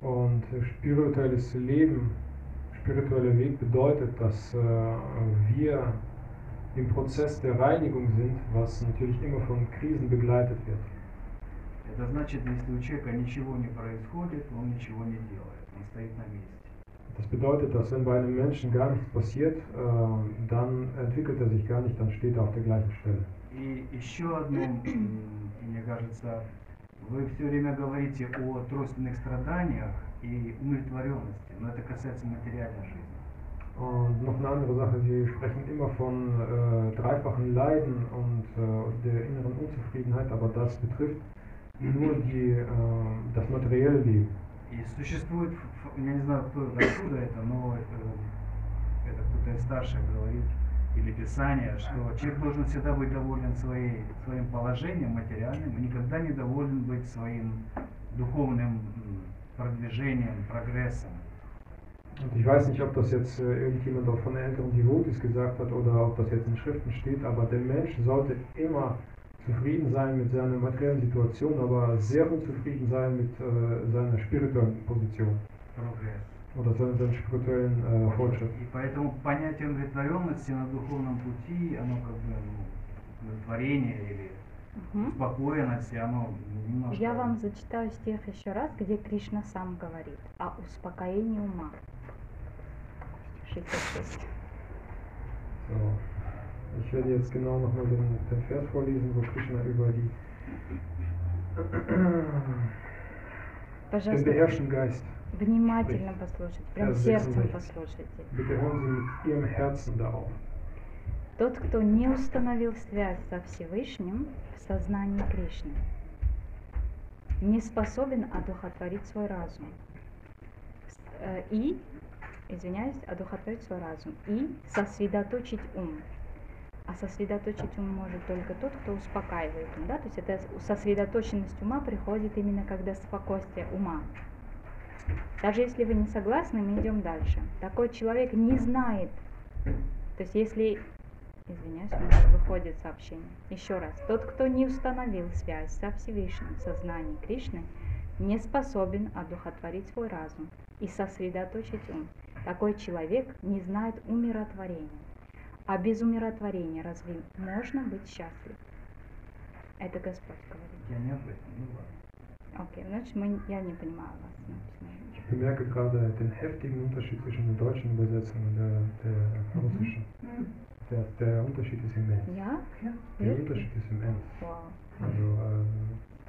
Und äh, spirituelles Leben, spiritueller Weg bedeutet, dass äh, wir im Prozess der Reinigung sind, was natürlich immer von Krisen begleitet wird. Это значит, если у человека ничего не происходит, он ничего не делает, он стоит на месте. Das bedeutet, dass wenn bei einem Menschen gar nichts passiert, äh, dann entwickelt er sich gar nicht, dann steht er auf der gleichen Stelle. И еще одно, м, мне кажется, вы все время говорите о тройственных страданиях и умиротворенности, но это касается материальной жизни. Und noch eine andere Sache, Sie sprechen immer von äh, dreifachen Leiden und äh, der inneren Unzufriedenheit, aber das betrifft nur die, äh, das materielle Leben. И существует, я не знаю, кто откуда это, но э, это кто-то из старших говорит, или Писание, что человек должен всегда быть доволен своей, своим положением материальным и никогда не доволен быть своим духовным продвижением, прогрессом. Ich weiß nicht, ob das jetzt äh, irgendjemand auch von den älteren Devotis gesagt hat oder ob das jetzt in Schriften steht, aber der Mensch sollte immer zufrieden sein mit seiner materiellen Situation, aber sehr unzufrieden sein mit äh, seiner spirituellen Position Прогресс. oder seinem, seinem spirituellen äh, Fortschritt. И поэтому понятие удовлетворенности на духовном пути, оно как бы ну, удовлетворение или Мгм. успокоенности, оно немножко... Я вам зачитаю стих еще раз, где Кришна сам говорит о успокоении ума. 66. So. Ich werde jetzt genau nochmal den, den Vers vorlesen, wo Krishna über die den Пожалуйста, beherrschten Geist. внимательно послушайте, прям сердцем 66. послушайте. Bitte hören Sie mit Ihrem Herzen da auf. Тот, кто не установил связь со Всевышним в сознании Кришны, не способен одухотворить свой разум. Э, И, извиняюсь, одухотворить свой разум. И сосредоточить ум. А сосредоточить ум может только тот, кто успокаивает ум. Да? То есть это с- сосредоточенность ума приходит именно когда спокойствие ума. Даже если вы не согласны, мы идем дальше. Такой человек не знает. То есть если Извиняюсь, у меня выходит сообщение. Еще раз. Тот, кто не установил связь со Всевышним в сознании Кришны, не способен одухотворить свой разум и сосредоточить ум. Такой человек не знает умиротворения. А без умиротворения разве можно быть счастлив? Это Господь говорит. Я не об этом, ну ладно. Окей, значит, мы, я не понимаю вас. написано. Ich bemerke gerade den heftigen Unterschied zwischen der deutschen Übersetzung und der, der russischen. Der, der Unterschied ist immens. Ja? ja. Der Unterschied ist immens. Wow. Also äh,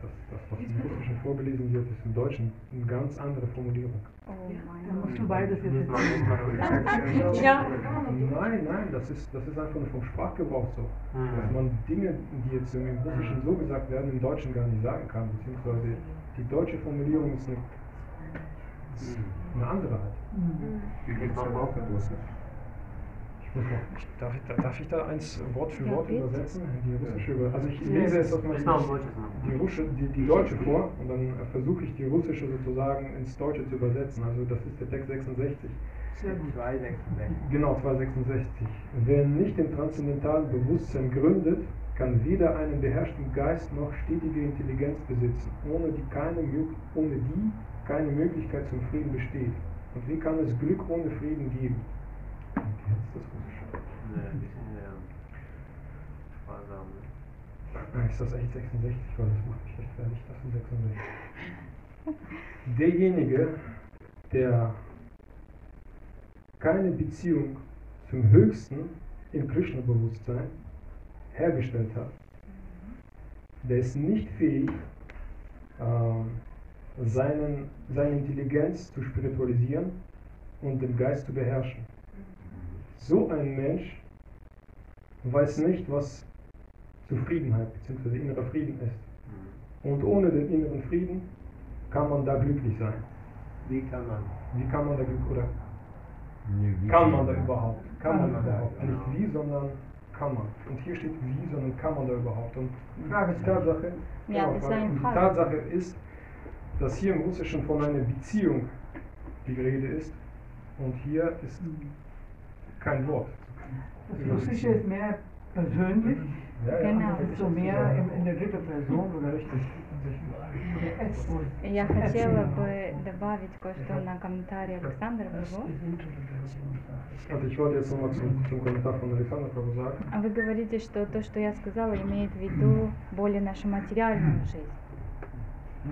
das, das, was im Russischen vorgelesen wird, ist im Deutschen eine ganz andere Formulierung. Oh ja, mein Dann musst du beides jetzt ja. ja. Nein, nein, das ist, das ist einfach nur vom Sprachgebrauch so. Dass man Dinge, die jetzt im Russischen so gesagt werden, im Deutschen gar nicht sagen kann. Beziehungsweise die deutsche Formulierung ist eine, ist eine andere halt. Mhm. Ich bin auch etwas. darf, ich, da- darf ich da eins Wort für Wort übersetzen? Die russische Über also ich lese deutsches Name. die, Rusche, die, die deutsche vor und dann äh, versuche ich die russische sozusagen ins Deutsche zu übersetzen. Also das ist der Text 66. 266. Genau, 266. Wer nicht im transzendentalen Bewusstsein gründet, kann weder einen beherrschten Geist noch stetige Intelligenz besitzen, ohne die keine, Mö- ohne die keine Möglichkeit zum Frieden besteht. Und wie kann es Glück ohne Frieden geben? Und jetzt das Ist das echt 66? Weil das macht mich echt fertig. Das sind 66. Derjenige, der keine Beziehung zum Höchsten im Krishna-Bewusstsein hergestellt hat, der ist nicht fähig, ähm, seinen, seine Intelligenz zu spiritualisieren und den Geist zu beherrschen. So ein Mensch weiß nicht, was Zufriedenheit bzw. innerer Frieden ist. Und ohne den inneren Frieden kann man da glücklich sein. Wie kann man? Wie kann man da glücklich oder Nee, wie kann man da überhaupt? Kann man da überhaupt? genau. Nicht wie, sondern kann man. Und hier steht wie, sondern kann man da überhaupt. Und die Frage ist Tatsache, Ja, genau, das ist die. Tatsache ist, dass hier im Russischen von einer Beziehung die Rede ist und hier ist kein Wort. Das Russische ist mehr persönlich, Ja, ja, Genau. ist so mehr in, in der dritten Person oder Richtig. Я хотела бы добавить кое-что на комментарий Александра. А Вы говорите, что то, что я сказала, имеет в виду более нашу материальную жизнь.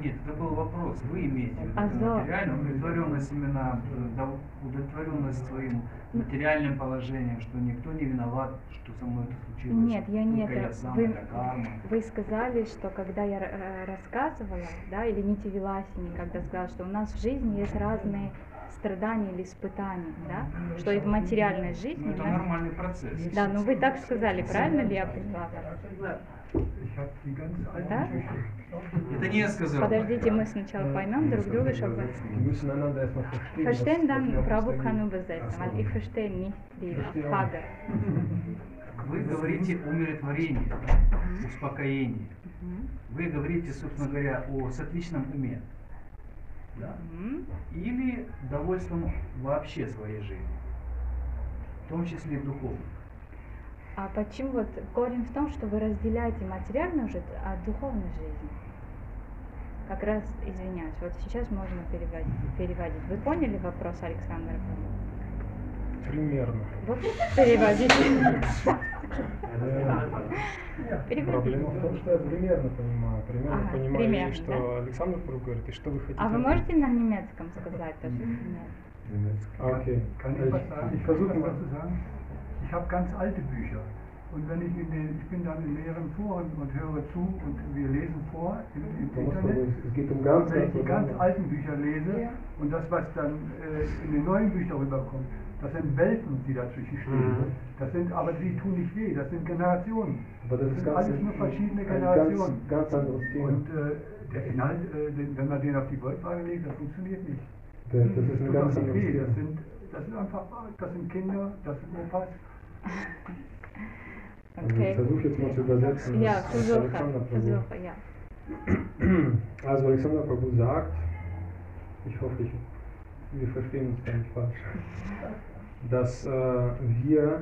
Нет, это был вопрос. Вы имеете в виду А материальную удовлетворенность именно, э, дов- удовлетворенность своим материальным положением, что никто не виноват, что со мной это случилось. Нет, я не это. я сам, Вы, это карма. вы сказали, что когда я э, рассказывала, да, или Нити Виласини, когда сказала, что у нас в жизни есть разные страдания или испытания, да, что и в материальной жизни. Ну, это нас- нормальный процесс. Да, ну вы так сказали, правильно ли я поняла? Да? Это не я сказал. Подождите, мы сначала поймем друг друга, чтобы... Verstehen. Dann uns kann übersetzen, weil ich verstehe nicht die Frage. Вы говорите умиротворении, успокоении. Мгм. Вы говорите, собственно говоря, о сатвичном уме. Да? Или довольством вообще своей жизнью. В том числе и духовной. А почему вот корень в том, что вы разделяете материальную жизнь от духовной жизни? Как раз, извиняюсь, вот сейчас можно переводить. переводить. Вы поняли вопрос Александра? Примерно. Вот переводите. Э, Переводите. Проблема в том, что я примерно понимаю. Примерно Ага, понимаю, примерно, что Александр Прабhu говорит, и что вы хотите. А вы можете на немецком сказать тоже? А, Окей. Ich, habe ganz alte Bücher. Und wenn ich in den, ich bin dann in mehreren Foren und höre zu und wir lesen vor im, im Internet. Es geht um ganz, wenn ich die was ganz alten Bücher lese und das, was dann äh, in den neuen Büchern rüberkommt, das sind Welten, die dazwischen stehen. Mhm. Das sind, aber die tun nicht weh, das sind Generationen. Aber das Das ist sind ganz, alles nur verschiedene Generationen. Ganz, ganz anderes Thema. Und äh, der Inhalt, äh, den, wenn man den auf die Goldwaage legt, das funktioniert nicht. das, das ist ein ganz anderes weh. Das Thema. sind, das sind einfach, das sind Kinder, das sind Opas. Also ich Okay. versuche jetzt mal zu übersetzen. Ja, was- was versuche, Alexander Prabhu versuche, ja. Also Alexander Prabhu sagt, ich hoffe, ich, wir verstehen uns gar nicht falsch, dass äh, wir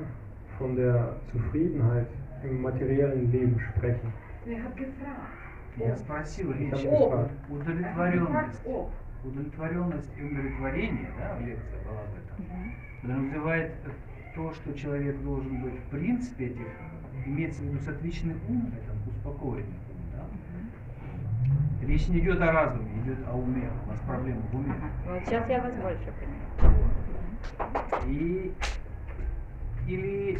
von der Zufriedenheit im materiellen Leben sprechen. Wer hat gefragt? Я спросил Ich речь habe о gefragt. удовлетворенность. О, Удовлетворенность и умиротворение, да, лекция была об этом, подразумевает то, что человек должен быть в принципе этих, имеется в виду сатвичный ум, это успокоенный ум, да? Речь не идет о разуме, идет о уме, у нас проблема в уме. Ага. Вот сейчас я вас больше понимаю. И или,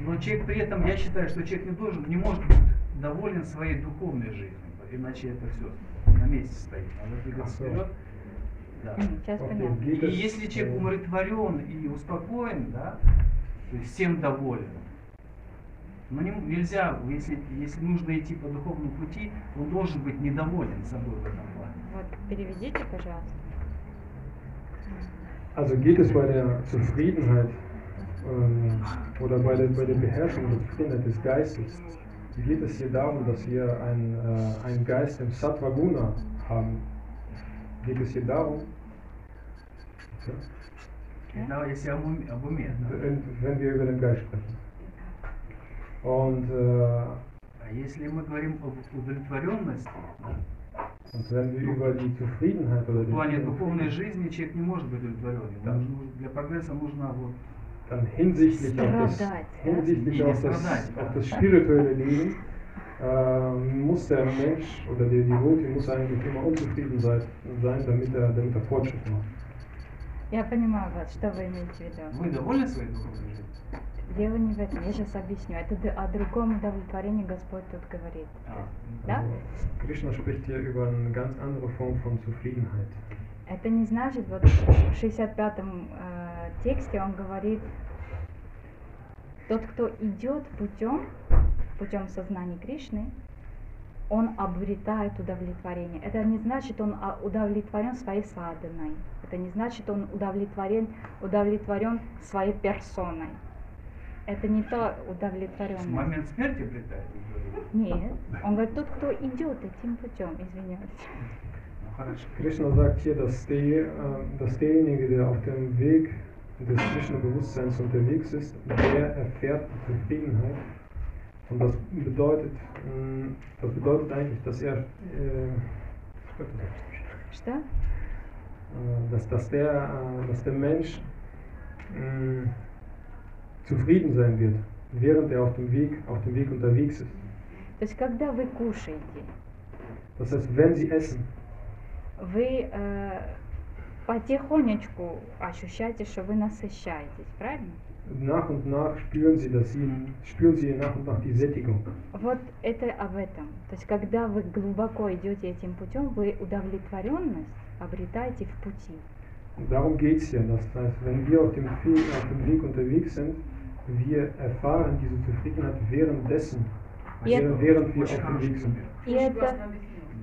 но человек при этом, я считаю, что человек не должен, не может быть доволен своей духовной жизнью иначе это все на месте стоит. Надо двигаться вперед. Да. Сейчас понятно. И если человек äh, умиротворен и успокоен, да, то есть всем доволен, но не, нельзя, если, если нужно идти по духовному пути, он должен быть недоволен собой в этом плане. Вот, переведите, пожалуйста. Also geht es bei der Zufriedenheit ähm, oder bei der, bei der Beherrschung der Zufriedenheit des Geistes, geht es hier darum, dass wir einen, äh, einen Geist im Sattva Guna haben? Wenn, wir über den Geist sprechen? Und, äh, А если мы говорим об удовлетворенности, да, und wenn wir über die Zufriedenheit oder в плане духовной жизни человек не может быть удовлетворенным. Там для прогресса нужно вот dann hinsichtlich auf das, hinsichtlich auf das, auf das spirituelle Leben äh, muss der Mensch oder der Devoti muss eigentlich immer unzufrieden sein, sein damit, er, damit er Fortschritt macht. Я понимаю вас, что вы имеете в виду. вы довольны своей духовной жизнью? Дело не в этом, я сейчас объясню. Это о другом удовлетворении Господь тут говорит. А, Да? Krishna spricht hier über eine ganz andere Form von Zufriedenheit. Это не значит, вот в 65-м э, тексте он говорит, тот, кто идет путем, путем сознания Кришны, он обретает удовлетворение. Это не значит, он а, удовлетворен своей саданой. Это не значит, он удовлетворен, удовлетворен своей персоной. Это не то в удовлетворенность. момент смерти обретает? Нет. Он говорит, тот, кто идет этим путем, извиняюсь. Ну. Krishna sagt hier, dass, die, dass derjenige, der auf dem Weg des Krishna-Bewusstseins unterwegs ist, der erfährt die Zufriedenheit. Und das bedeutet, das bedeutet eigentlich, dass er, äh, Что? äh, dass, dass, der, äh, dass der Mensch mh, zufrieden sein wird, während er auf dem Weg, auf dem Weg unterwegs ist. То есть, когда вы кушаете, Das heißt, wenn sie essen, вы э, потихонечку ощущаете, что вы насыщаетесь, правильно? Nach und nach spüren sie, dass sie, spüren sie nach und nach die Sättigung. Вот это об этом. То есть, когда вы глубоко идете этим путем, вы удовлетворенность обретаете в пути. Darum geht es ja. Das heißt, wenn wir auf dem, Weg, auf dem Weg unterwegs sind, wir erfahren diese Zufriedenheit währenddessen, während, während wir auf dem Weg sind. И это,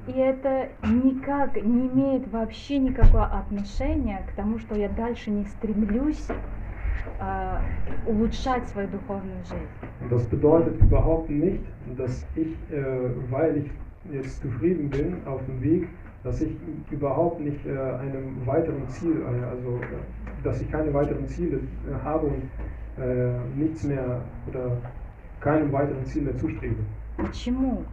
и это никак не имеет вообще никакого отношения к тому, что я дальше не стремлюсь э, улучшать свою духовную жизнь. Und das bedeutet überhaupt nicht, dass ich, äh, weil ich jetzt zufrieden bin auf dem Weg, dass ich überhaupt nicht äh, einem weiteren Ziel, äh, also äh, dass ich keine weiteren Ziele äh, habe und äh, nichts mehr oder keinem weiteren Ziel mehr zustrebe. Почему?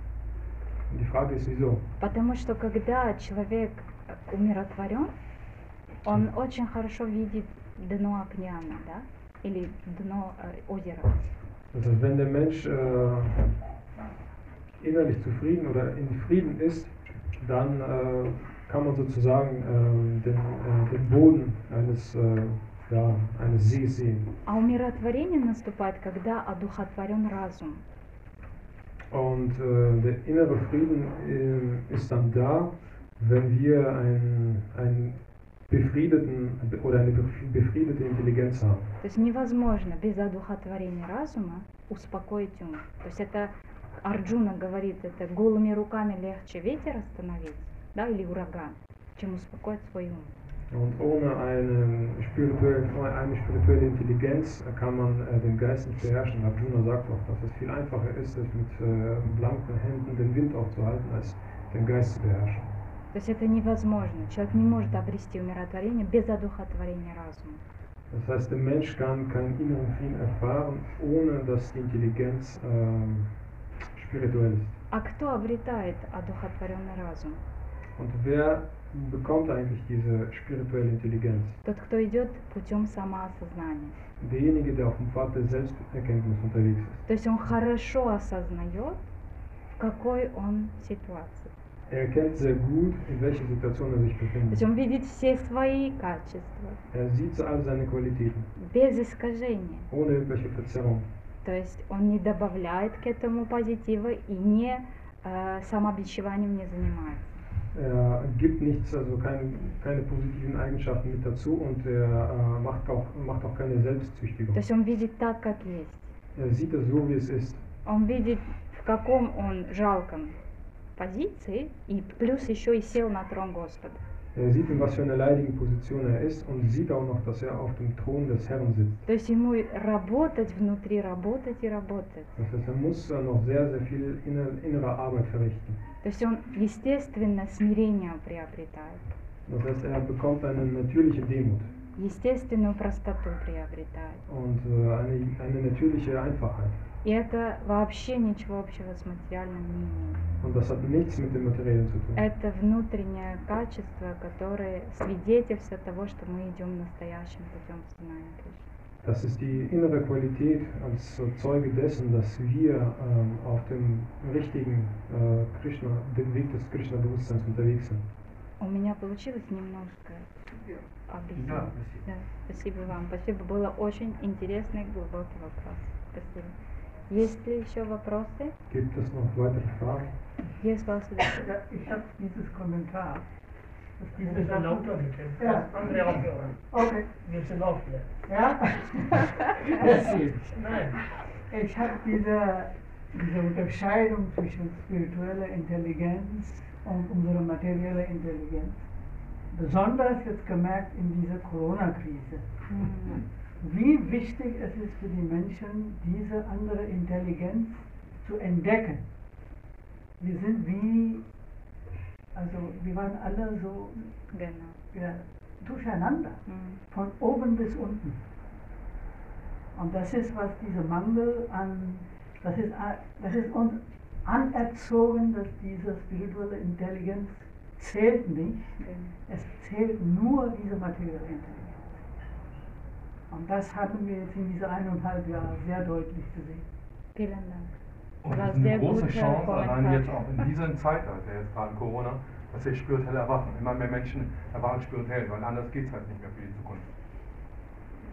Und die Frage ist, wieso? Потому что когда человек э, умиротворен, он очень хорошо видит дно океана, да? Или дно э, озера. Das heißt, wenn der Mensch äh, innerlich zufrieden oder in Frieden ist, dann äh, kann man sozusagen äh, den, äh, den Boden eines, äh, ja, eines Sees sehen. А умиротворение наступает, когда одухотворен разум. Und äh, der innere Frieden äh, ist dann da, wenn wir einen, einen befriedeten oder eine bef- befriedete Intelligenz haben. То есть невозможно без одухотворения разума успокоить ум. То есть это Арджуна говорит, это голыми руками легче ветер остановить, да, или ураган, чем успокоить свой ум. Und ohne eine spirituelle, eine spirituelle Intelligenz kann man äh, den Geist nicht beherrschen. Arjuna sagt auch, dass es viel einfacher ist, es mit äh, blanken Händen den Wind aufzuhalten, als den Geist zu beherrschen. То есть это невозможно. Человек не может обрести умиротворение без одухотворения разума. Das heißt, der Mensch kann keinen inneren Frieden erfahren, ohne dass die Intelligenz ähm, spirituell ist. А кто обретает одухотворенный разум? Und wer bekommt eigentlich diese spirituelle Intelligenz? Тот, кто идет путем самоосознания. Derjenige, der auf dem Pfad der Selbsterkenntnis unterwegs ist. То есть он хорошо осознает, в какой он ситуации. Er erkennt sehr gut, in welcher Situation er sich То есть befindet. он видит все свои качества, Er sieht all seine Qualitäten, без искажения. ohne irgendwelche Verzerrungen. То есть он не добавляет к этому позитива и не э, самобичеванием не занимается. Er gibt nichts, also keine, keine positiven Eigenschaften mit dazu und er äh, macht, auch, macht auch keine Selbstzüchtigung. То есть он видит так, как есть. Er sieht es so, wie es ist. Он видит, в каком он жалком позиции, и плюс еще и сел на трон Господа. Er sieht, in was für einer leidigen Position er ist und sieht auch noch, dass er auf dem Thron des Herrn sitzt. То есть ему работать внутри, работать и работать. Das heißt, er muss äh, noch sehr, sehr viel inner, innere Arbeit verrichten. То есть он, естественно, смирение приобретает, Das heißt, er bekommt eine natürliche Demut естественную простоту приобретает. und äh, eine, eine natürliche Einfachheit. И это вообще ничего общего с материальным не имеет. Und das hat nichts mit dem Materiellen zu tun. Это внутреннее качество, которое свидетельство того, что мы идем настоящим путем сознания Кришны. Das ist die innere Qualität als Zeuge dessen, dass wir ähm, auf dem richtigen äh, Krishna, dem Weg des Krishna-Bewusstseins unterwegs sind. У меня получилось немножко объяснить. Да, спасибо. Да, спасибо вам. Спасибо. Было очень интересный глубокий вопрос. Спасибо. Есть ли еще вопросы? Gibt es noch weitere Fragen? Есть вопросы? Ja, ich habe dieses Kommentar. Dass Wir diese müssen Sachen, lauter bitte. Ja. Andere aufhören. okay, Wir sind auch hier. ja. Merci. Nein. Ich habe diese, diese Unterscheidung zwischen spiritueller Intelligenz und unserer materiellen Intelligenz besonders jetzt gemerkt in dieser Corona-Krise. М, Wie wichtig es ist für die Menschen, diese andere Intelligenz zu entdecken. Wir sind wie, also wir waren alle so Genau. ja, durcheinander, М, von oben bis unten. Und das ist, was dieser Mangel an, das ist, a- das ist uns anerzogen, dass diese spirituelle Intelligenz zählt nicht, genau. es zählt nur diese materielle Intelligenz. Und das hatten wir jetzt in diese eineinhalb Jahre sehr deutlich gesehen. Vielen Dank. Und das ist eine große Chance, allein jetzt auch in diesem Zeitalter, jetzt gerade Corona, dass wir spirituell erwachen. Immer mehr Menschen erwachen spirituell, weil anders geht es halt nicht mehr für die Zukunft.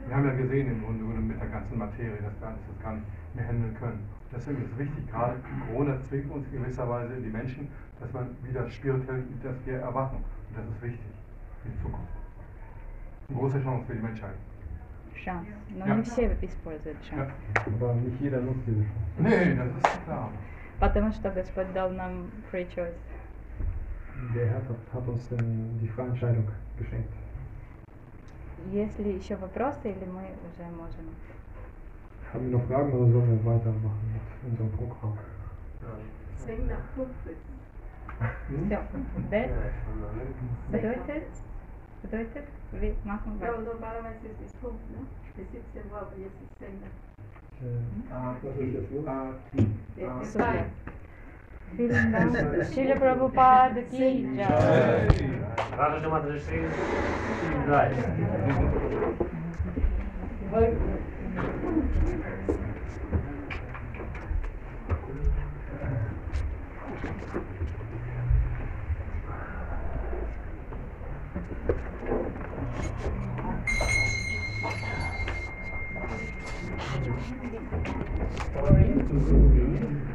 Wir haben ja gesehen im Grunde genommen mit der ganzen Materie, dass wir alles das gar nicht mehr handeln können. Deswegen ist es wichtig, gerade Corona zwingt uns in gewisser Weise die Menschen, dass man wieder spirituell, dass wir erwachen. Und das ist wichtig für die Zukunft. Eine große Chance für die Menschheit. Шанс. Но Ja. не все используют шанс. Потому что Господь дал нам free choice. Der Herr hat, hat uns den, die freie Entscheidung geschenkt. Есть ли еще вопросы или мы уже можем? Haben wir noch Fragen oder sollen wir weitermachen mit unserem Programm? Sing nach Buchfritz. Все. Bedeutet, bedeutet, wir machen Ja, weiter. und normalerweise ist es Punkt, ne? Bis 17 Uhr, aber jetzt ist Sender. Der ist Super. dabei. Vielen Dank. Шила Прабхупада ки джай. Радha Mataji Thank you.